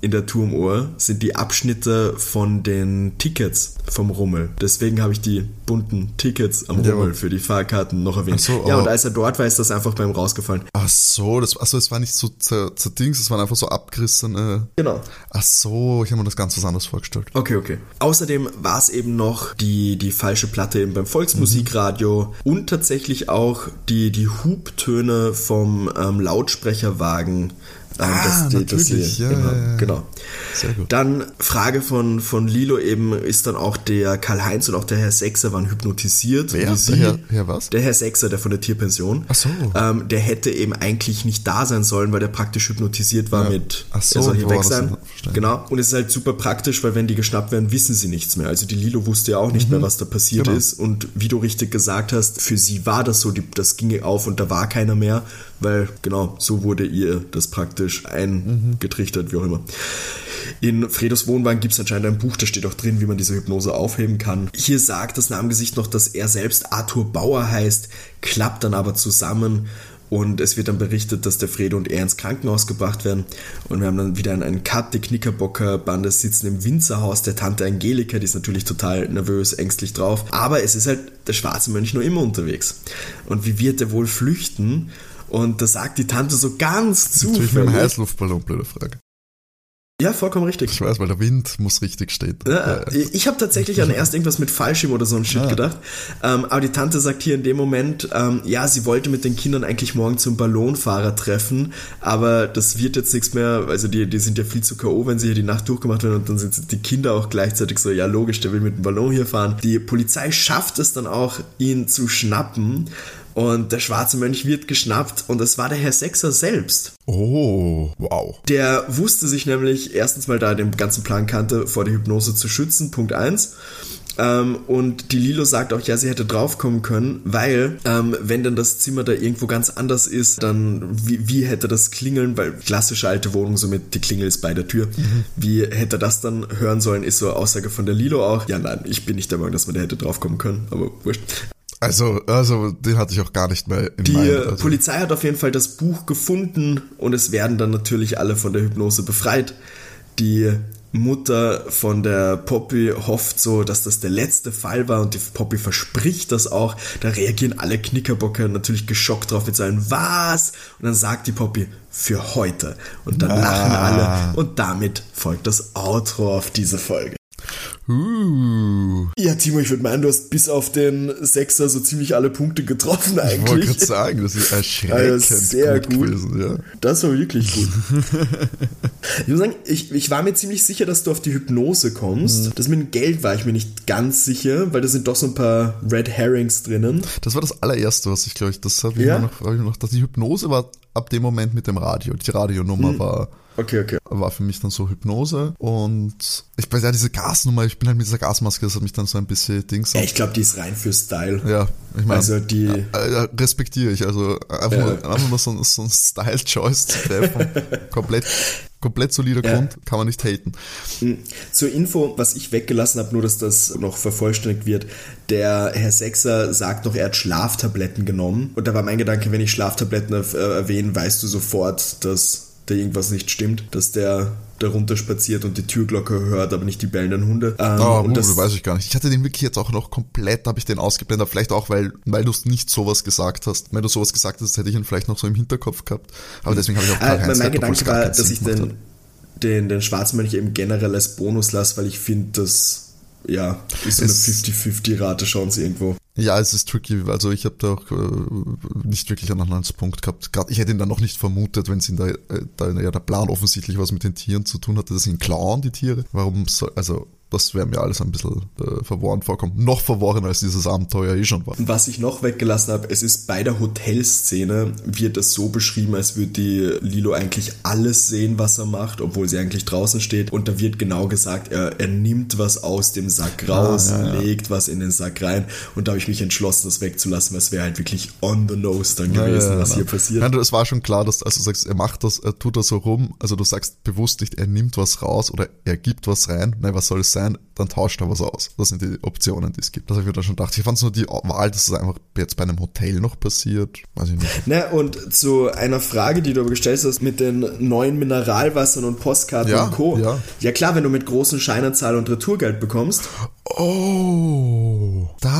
in der Turmuhr sind die Abschnitte von den Tickets vom Rummel. Deswegen habe ich die bunten Tickets am Ja, Rummel für die Fahrkarten noch erwähnt. Ach so, ja, und als er dort war, ist das einfach beim rausgefallen. Ach so, das, also es war nicht so zer, zerdings, es waren einfach so abgerissene. Genau. Ach so, ich habe mir das ganz was anderes vorgestellt. Okay, okay. Außerdem war es eben noch die, die falsche Platte eben beim Volksmusikradio und tatsächlich auch die, die Hubtöne vom ähm, Lautsprecherwagen. Ähm, Ah, natürlich, ja, immer, ja, ja. Genau. Sehr gut. Dann Frage von, von Lilo eben, ist dann auch der Karl-Heinz und auch der Herr Sechser waren hypnotisiert. Wer? sie. Der Herr- Herr was? Der Herr Sechser, der von der Tierpension. Ach so. Ähm, der hätte eben eigentlich nicht da sein sollen, weil der praktisch hypnotisiert war mit, Ach so, er soll hier weg sein. Genau. Und es ist halt super praktisch, weil wenn die geschnappt werden, wissen sie nichts mehr. Also die Lilo wusste ja auch nicht mehr, was da passiert Genau. ist. Und wie du richtig gesagt hast, für sie war das so, die, das ginge auf und da war keiner mehr, weil genau, so wurde ihr das praktisch eingetrichtert, wie auch immer. In Fredos Wohnwagen gibt es anscheinend ein Buch, da steht auch drin, wie man diese Hypnose aufheben kann. Hier sagt das Namengesicht noch, dass er selbst Arthur Bauer heißt, klappt dann aber zusammen und es wird dann berichtet, dass der Fredo und er ins Krankenhaus gebracht werden. Und wir haben dann wieder einen, Cut. Die Knickerbocker-Bande sitzen im Winzerhaus der Tante Angelika. Die ist natürlich total nervös, ängstlich drauf. Aber es ist halt der schwarze Mönch nur immer unterwegs. Und wie wird er wohl flüchten? Und da sagt die Tante so ganz Natürlich mit einem. Heißluftballon, blöde Frage. Ja, vollkommen richtig. Ich weiß, weil der Wind muss richtig stehen. Ja, ich habe tatsächlich an erst irgendwas mit Fallschirm oder so ein Shit Ah. gedacht. Ähm, aber die Tante sagt hier in dem Moment, ähm, ja, sie wollte mit den Kindern eigentlich morgen zum Ballonfahrer treffen, aber das wird jetzt nichts mehr. Also die, die sind ja viel zu K.O., wenn sie hier die Nacht durchgemacht werden und dann sind die Kinder auch gleichzeitig so, ja logisch, der will mit dem Ballon hier fahren. Die Polizei schafft es dann auch, ihn zu schnappen. Und der schwarze Mönch wird geschnappt und es war der Herr Sechser selbst. Oh, wow. Der wusste sich nämlich erstens mal, da er den ganzen Plan kannte, vor der Hypnose zu schützen, Punkt 1. Ähm, und die Lilo sagt auch, ja, sie hätte draufkommen können, weil ähm, wenn dann das Zimmer da irgendwo ganz anders ist, dann wie, wie hätte das klingeln, weil klassische alte Wohnung, somit die Klingel ist bei der Tür. Mhm. Wie hätte das dann hören sollen, ist so eine Aussage von der Lilo auch. Ja, nein, ich bin nicht der Meinung, dass man da hätte draufkommen können, aber wurscht. Also, also den hatte ich auch gar nicht mehr im Die Mind, also. Polizei hat auf jeden Fall das Buch gefunden und es werden dann natürlich alle von der Hypnose befreit. Die Mutter von der Poppy hofft so, dass das der letzte Fall war und die Poppy verspricht das auch. Da reagieren alle Knickerbocker natürlich geschockt drauf mit seinen Was? Und dann sagt die Poppy für heute. Und dann ah. lachen alle und damit folgt das Outro auf diese Folge. Uh. Ja, Timo, ich würde meinen, du hast bis auf den Sechser so ziemlich alle Punkte getroffen eigentlich. Ich wollte gerade sagen, das ist erschreckend also sehr gut. gut. Gewesen, ja. Das war wirklich gut. ich muss sagen, ich, ich war mir ziemlich sicher, dass du auf die Hypnose kommst. Mhm. Das mit dem Geld war ich mir nicht ganz sicher, weil da sind doch so ein paar Red Herrings drinnen. Das war das allererste, was ich glaube ich, das habe ich, ja? noch, hab ich noch, dass die Hypnose war ab dem Moment mit dem Radio. Die Radionummer mhm. war Okay, okay. War für mich dann so Hypnose und ich weiß ja, diese Gasnummer, ich bin halt mit dieser Gasmaske, das hat mich dann so ein bisschen Dings. Ja, ich glaube, die ist rein für Style. Ja, ich meine, also die äh, respektiere ich, also einfach, ja. nur, einfach nur so, so ein Style-Choice zu treffen. komplett komplett solider ja. Grund, kann man nicht haten. Hm. Zur Info, was ich weggelassen habe, nur dass das noch vervollständigt wird. Der Herr Sechser sagt noch, er hat Schlaftabletten genommen. Und da war mein Gedanke, wenn ich Schlaftabletten erwähne, weißt du sofort, dass da irgendwas nicht stimmt, dass der darunter spaziert und die Türglocke hört, aber nicht die bellenden Hunde. Ähm, oh, und das weiß ich gar nicht. Ich hatte den wirklich jetzt auch noch komplett, habe ich den ausgeblendet, vielleicht auch, weil, weil du nicht sowas gesagt hast. Wenn du sowas gesagt hast, hätte ich ihn vielleicht noch so im Hinterkopf gehabt. Aber deswegen habe ich auch gar äh, Mein Gedanke war, dass ich den, den, den Schwarzmönch eben generell als Bonus lasse, weil ich finde, das ja, ist so eine 50-50-Rate-Chance irgendwo. Ja, es ist tricky. Also ich habe da auch äh, nicht wirklich einen Anhaltspunkt gehabt. Grad, ich hätte ihn dann noch nicht vermutet, wenn es in der, äh, da ja der Plan offensichtlich was mit den Tieren zu tun hatte, dass ihn klauen, die Tiere. Warum soll, also das wäre mir alles ein bisschen äh, verworren vorkommen. Noch verworren, als dieses Abenteuer eh schon war. Was ich noch weggelassen habe, es ist bei der Hotelszene, wird es so beschrieben, als würde die Lilo eigentlich alles sehen, was er macht, obwohl sie eigentlich draußen steht. Und da wird genau gesagt, er, er nimmt was aus dem Sack ah, raus, ah, ja, ja. legt was in den Sack rein. Und da habe ich mich entschlossen, das wegzulassen, weil es wäre halt wirklich on the nose dann gewesen, ja, was hier passiert. Ja, es war schon klar, dass also du sagst, er macht das, er tut das so rum. Also du sagst bewusst nicht, er nimmt was raus oder er gibt was rein. Nein, was soll es sein? Sein, dann tauscht er was aus. Das sind die Optionen, die es gibt. Das habe ich mir da schon gedacht. Ich fand es nur die Wahl, dass es einfach jetzt bei einem Hotel noch passiert. Weiß ich nicht. Na, und zu einer Frage, die du aber gestellt hast, mit den neuen Mineralwassern und Postkarten ja, und Co. Ja. ja klar, wenn du mit großen Scheinanzahl und Retourgeld bekommst. Oh,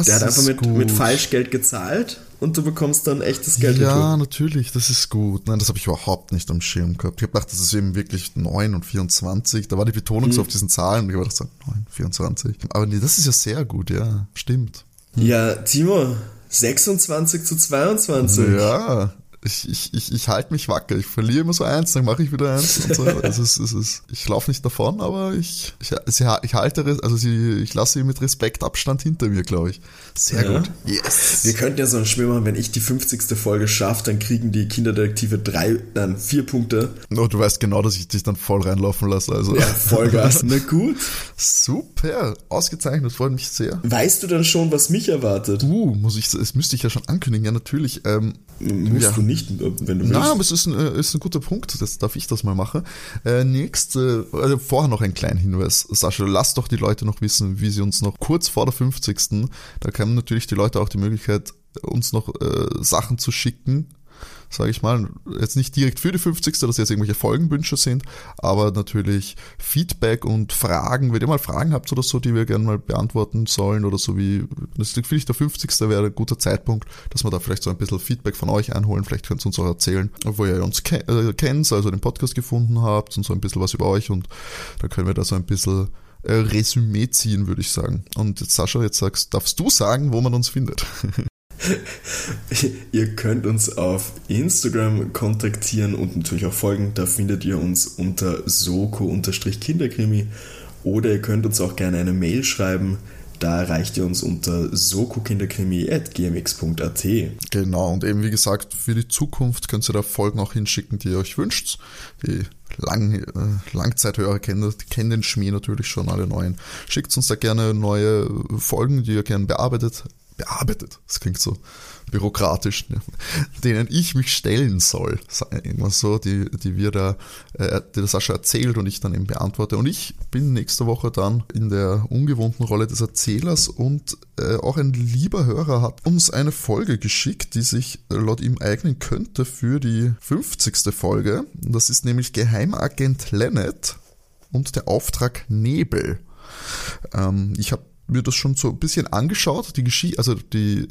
das Der hat einfach mit, gut. mit Falschgeld gezahlt und du bekommst dann echtes Geld. Ja, natürlich, das ist gut. Nein, das habe ich überhaupt nicht am Schirm gehabt. Ich habe gedacht, das ist eben wirklich 9 und 24. Da war die Betonung hm. so auf diesen Zahlen ich habe gedacht, so 9, 24. Aber nee, das ist ja sehr gut, ja, stimmt. Hm. Ja, Timo, 26 zu 22. Ja, ich, ich, ich, ich halte mich wacker. Ich verliere immer so eins, dann mache ich wieder eins und so. es ist, es ist, ich laufe nicht davon, aber ich, ich, ich halte, also sie, ich lasse sie mit Respekt Abstand hinter mir, glaube ich. Sehr ja. gut. Yes. Wir könnten ja so ein Spiel machen, wenn ich die 50. Folge schaffe, dann kriegen die Kinderdetektive drei, dann vier Punkte. Oh, du weißt genau, dass ich dich dann voll reinlaufen lasse. Also. Ja, Vollgas. Na gut. Super. Ausgezeichnet, freut mich sehr. Weißt du dann schon, was mich erwartet? Uh, muss ich, es müsste ich ja schon ankündigen, ja, natürlich. Ähm, Musst ja. du nicht, wenn du willst. Na, aber es ist ein, äh, ist ein guter Punkt, das darf ich das mal machen. Äh, nächst, äh, also vorher noch ein kleiner Hinweis. Sascha, lass doch die Leute noch wissen, wie sie uns noch kurz vor der 50. Da haben natürlich die Leute auch die Möglichkeit, uns noch äh, Sachen zu schicken, sage ich mal, jetzt nicht direkt für die 50. dass jetzt irgendwelche Folgenwünsche sind, aber natürlich Feedback und Fragen, wenn ihr mal Fragen habt oder so, die wir gerne mal beantworten sollen oder so wie, das finde ich der 50. wäre ein guter Zeitpunkt, dass wir da vielleicht so ein bisschen Feedback von euch einholen, vielleicht könnt ihr uns auch erzählen, wo ihr uns ke äh, kennt, also den Podcast gefunden habt und so ein bisschen was über euch und da können wir da so ein bisschen äh, Resümee ziehen, würde ich sagen. Und Sascha, jetzt sagst, darfst du sagen, wo man uns findet? ihr könnt uns auf Instagram kontaktieren und natürlich auch folgen. Da findet ihr uns unter soko-kinderkrimi. Oder ihr könnt uns auch gerne eine Mail schreiben. Da erreicht ihr uns unter sokokinderkrimi.gmx.at. Genau, und eben wie gesagt, für die Zukunft könnt ihr da Folgen auch hinschicken, die ihr euch wünscht. Die Lang, äh, Langzeithörer kennen, kennen den Schmäh natürlich schon, alle neuen. Schickt uns da gerne neue Folgen, die ihr gerne bearbeitet. Bearbeitet, das klingt so bürokratisch, ne, denen ich mich stellen soll. Irgendwas so, die, die wir da, äh, die der Sascha erzählt und ich dann eben beantworte. Und ich bin nächste Woche dann in der ungewohnten Rolle des Erzählers und äh, auch ein lieber Hörer hat uns eine Folge geschickt, die sich laut ihm eignen könnte für die 50. Folge. Das ist nämlich Geheimagent Lennet und der Auftrag Nebel. Ähm, ich habe mir das schon so ein bisschen angeschaut, die Geschichte, also die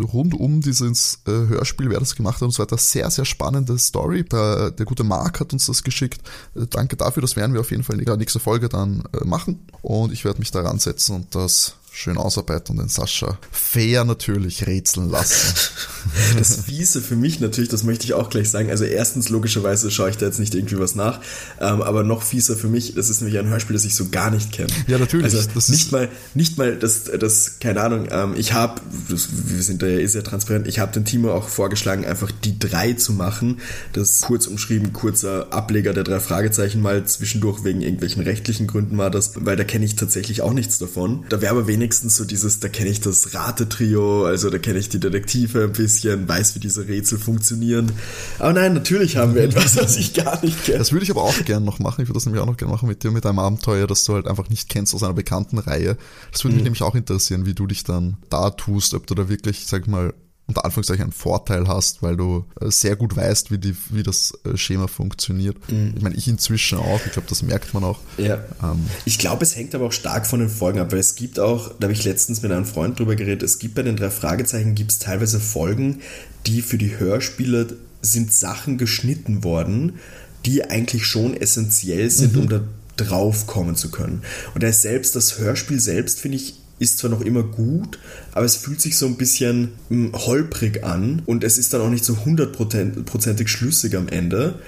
rund um dieses äh, Hörspiel, wer das gemacht hat und so weiter. Sehr, sehr spannende Story. Der, der gute Mark hat uns das geschickt. Äh, danke dafür, das werden wir auf jeden Fall in der nächsten Folge dann äh, machen. Und ich werde mich daran setzen und das schön ausarbeiten und den Sascha fair natürlich rätseln lassen. Das Fiese für mich natürlich, das möchte ich auch gleich sagen. Also erstens, logischerweise schaue ich da jetzt nicht irgendwie was nach, ähm, aber noch fieser für mich, das ist nämlich ein Hörspiel, das ich so gar nicht kenne. Ja, natürlich. Also das nicht mal, nicht mal, das, das keine Ahnung, ähm, ich habe, wir sind da ja eh sehr transparent, ich habe dem Timo auch vorgeschlagen, einfach die drei zu machen. Das kurz umschrieben, kurzer Ableger der drei Fragezeichen mal zwischendurch wegen irgendwelchen rechtlichen Gründen war das, weil da kenne ich tatsächlich auch nichts davon. Da wäre aber wenig wenigstens so dieses, da kenne ich das Ratetrio, also da kenne ich die Detektive ein bisschen, weiß, wie diese Rätsel funktionieren. Aber nein, natürlich haben wir etwas, was ich gar nicht kenne. Das würde ich aber auch gerne noch machen. Ich würde das nämlich auch noch gerne machen mit dir, mit einem Abenteuer, das du halt einfach nicht kennst aus einer bekannten Reihe. Das würde mhm. mich nämlich auch interessieren, wie du dich dann da tust, ob du da wirklich, sag ich mal, unter Anführungszeichen einen Vorteil hast, weil du äh, sehr gut weißt, wie, die, wie das äh, Schema funktioniert. Mhm. Ich meine, ich inzwischen auch, ich glaube, das merkt man auch. Ja. Ähm, ich glaube, es hängt aber auch stark von den Folgen ab, weil es gibt auch, da habe ich letztens mit einem Freund drüber geredet, es gibt bei den drei Fragezeichen gibt es teilweise Folgen, die für die Hörspiele sind Sachen geschnitten worden, die eigentlich schon essentiell sind, mhm. um da drauf kommen zu können. Und da ist selbst das Hörspiel selbst, finde ich, ist zwar noch immer gut, aber es fühlt sich so ein bisschen hm, holprig an und es ist dann auch nicht so hundertprozentig schlüssig am Ende.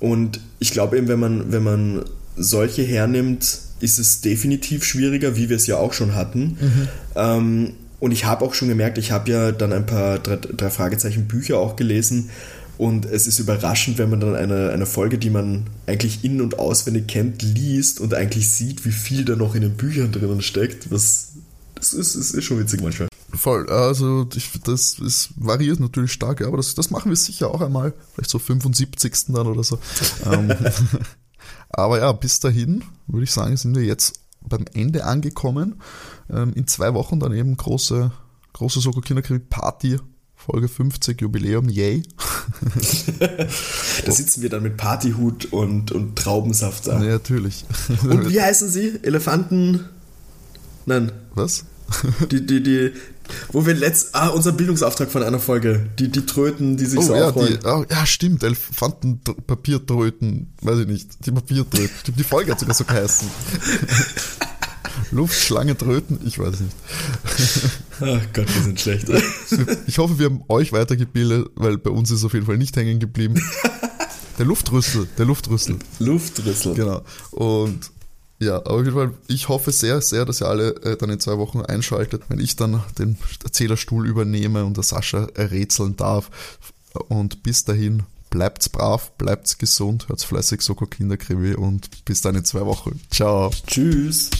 Und ich glaube eben, wenn man, wenn man solche hernimmt, ist es definitiv schwieriger, wie wir es ja auch schon hatten. Mhm. Ähm, und ich habe auch schon gemerkt, ich habe ja dann ein paar drei, drei Fragezeichen Bücher auch gelesen und es ist überraschend, wenn man dann eine, eine Folge, die man eigentlich in- und auswendig kennt, liest und eigentlich sieht, wie viel da noch in den Büchern drinnen steckt. Das, das, ist, das ist schon witzig manchmal. Voll, also ich, das ist, variiert natürlich stark, aber das, das machen wir sicher auch einmal, vielleicht so 75. dann oder so. Ähm, aber ja, bis dahin würde ich sagen, sind wir jetzt beim Ende angekommen. Ähm, in zwei Wochen dann eben große, große Soko Kinderkrimi Party Folge 50, Jubiläum, yay. da sitzen wir dann mit Partyhut und, und Traubensaft da. Ja, natürlich. Und wie heißen sie? Elefanten? Nein. Was? Die, die, die, wo wir letzt, ah, unser Bildungsauftrag von einer Folge, die, die Tröten, die sich oh, so ja, die, oh, ja, stimmt, Elefanten, Papiertröten, weiß ich nicht, die Papiertröten, stimmt, die Folge hat sogar so geheißen. Luftschlange tröten, ich weiß nicht. Ach Gott, wir sind schlecht. Ich hoffe, wir haben euch weitergebildet, weil bei uns ist auf jeden Fall nicht hängen geblieben. Der Luftrüssel, der Luftrüssel. Luftrüssel. Genau. Und ja, auf jeden Fall, ich hoffe sehr, sehr, dass ihr alle äh, dann in zwei Wochen einschaltet, wenn ich dann den Erzählerstuhl übernehme und der Sascha rätseln darf. Und bis dahin, bleibt's brav, bleibt's gesund, hört's fleißig Soko Kinderkrimi und bis dann in zwei Wochen. Ciao. Tschüss.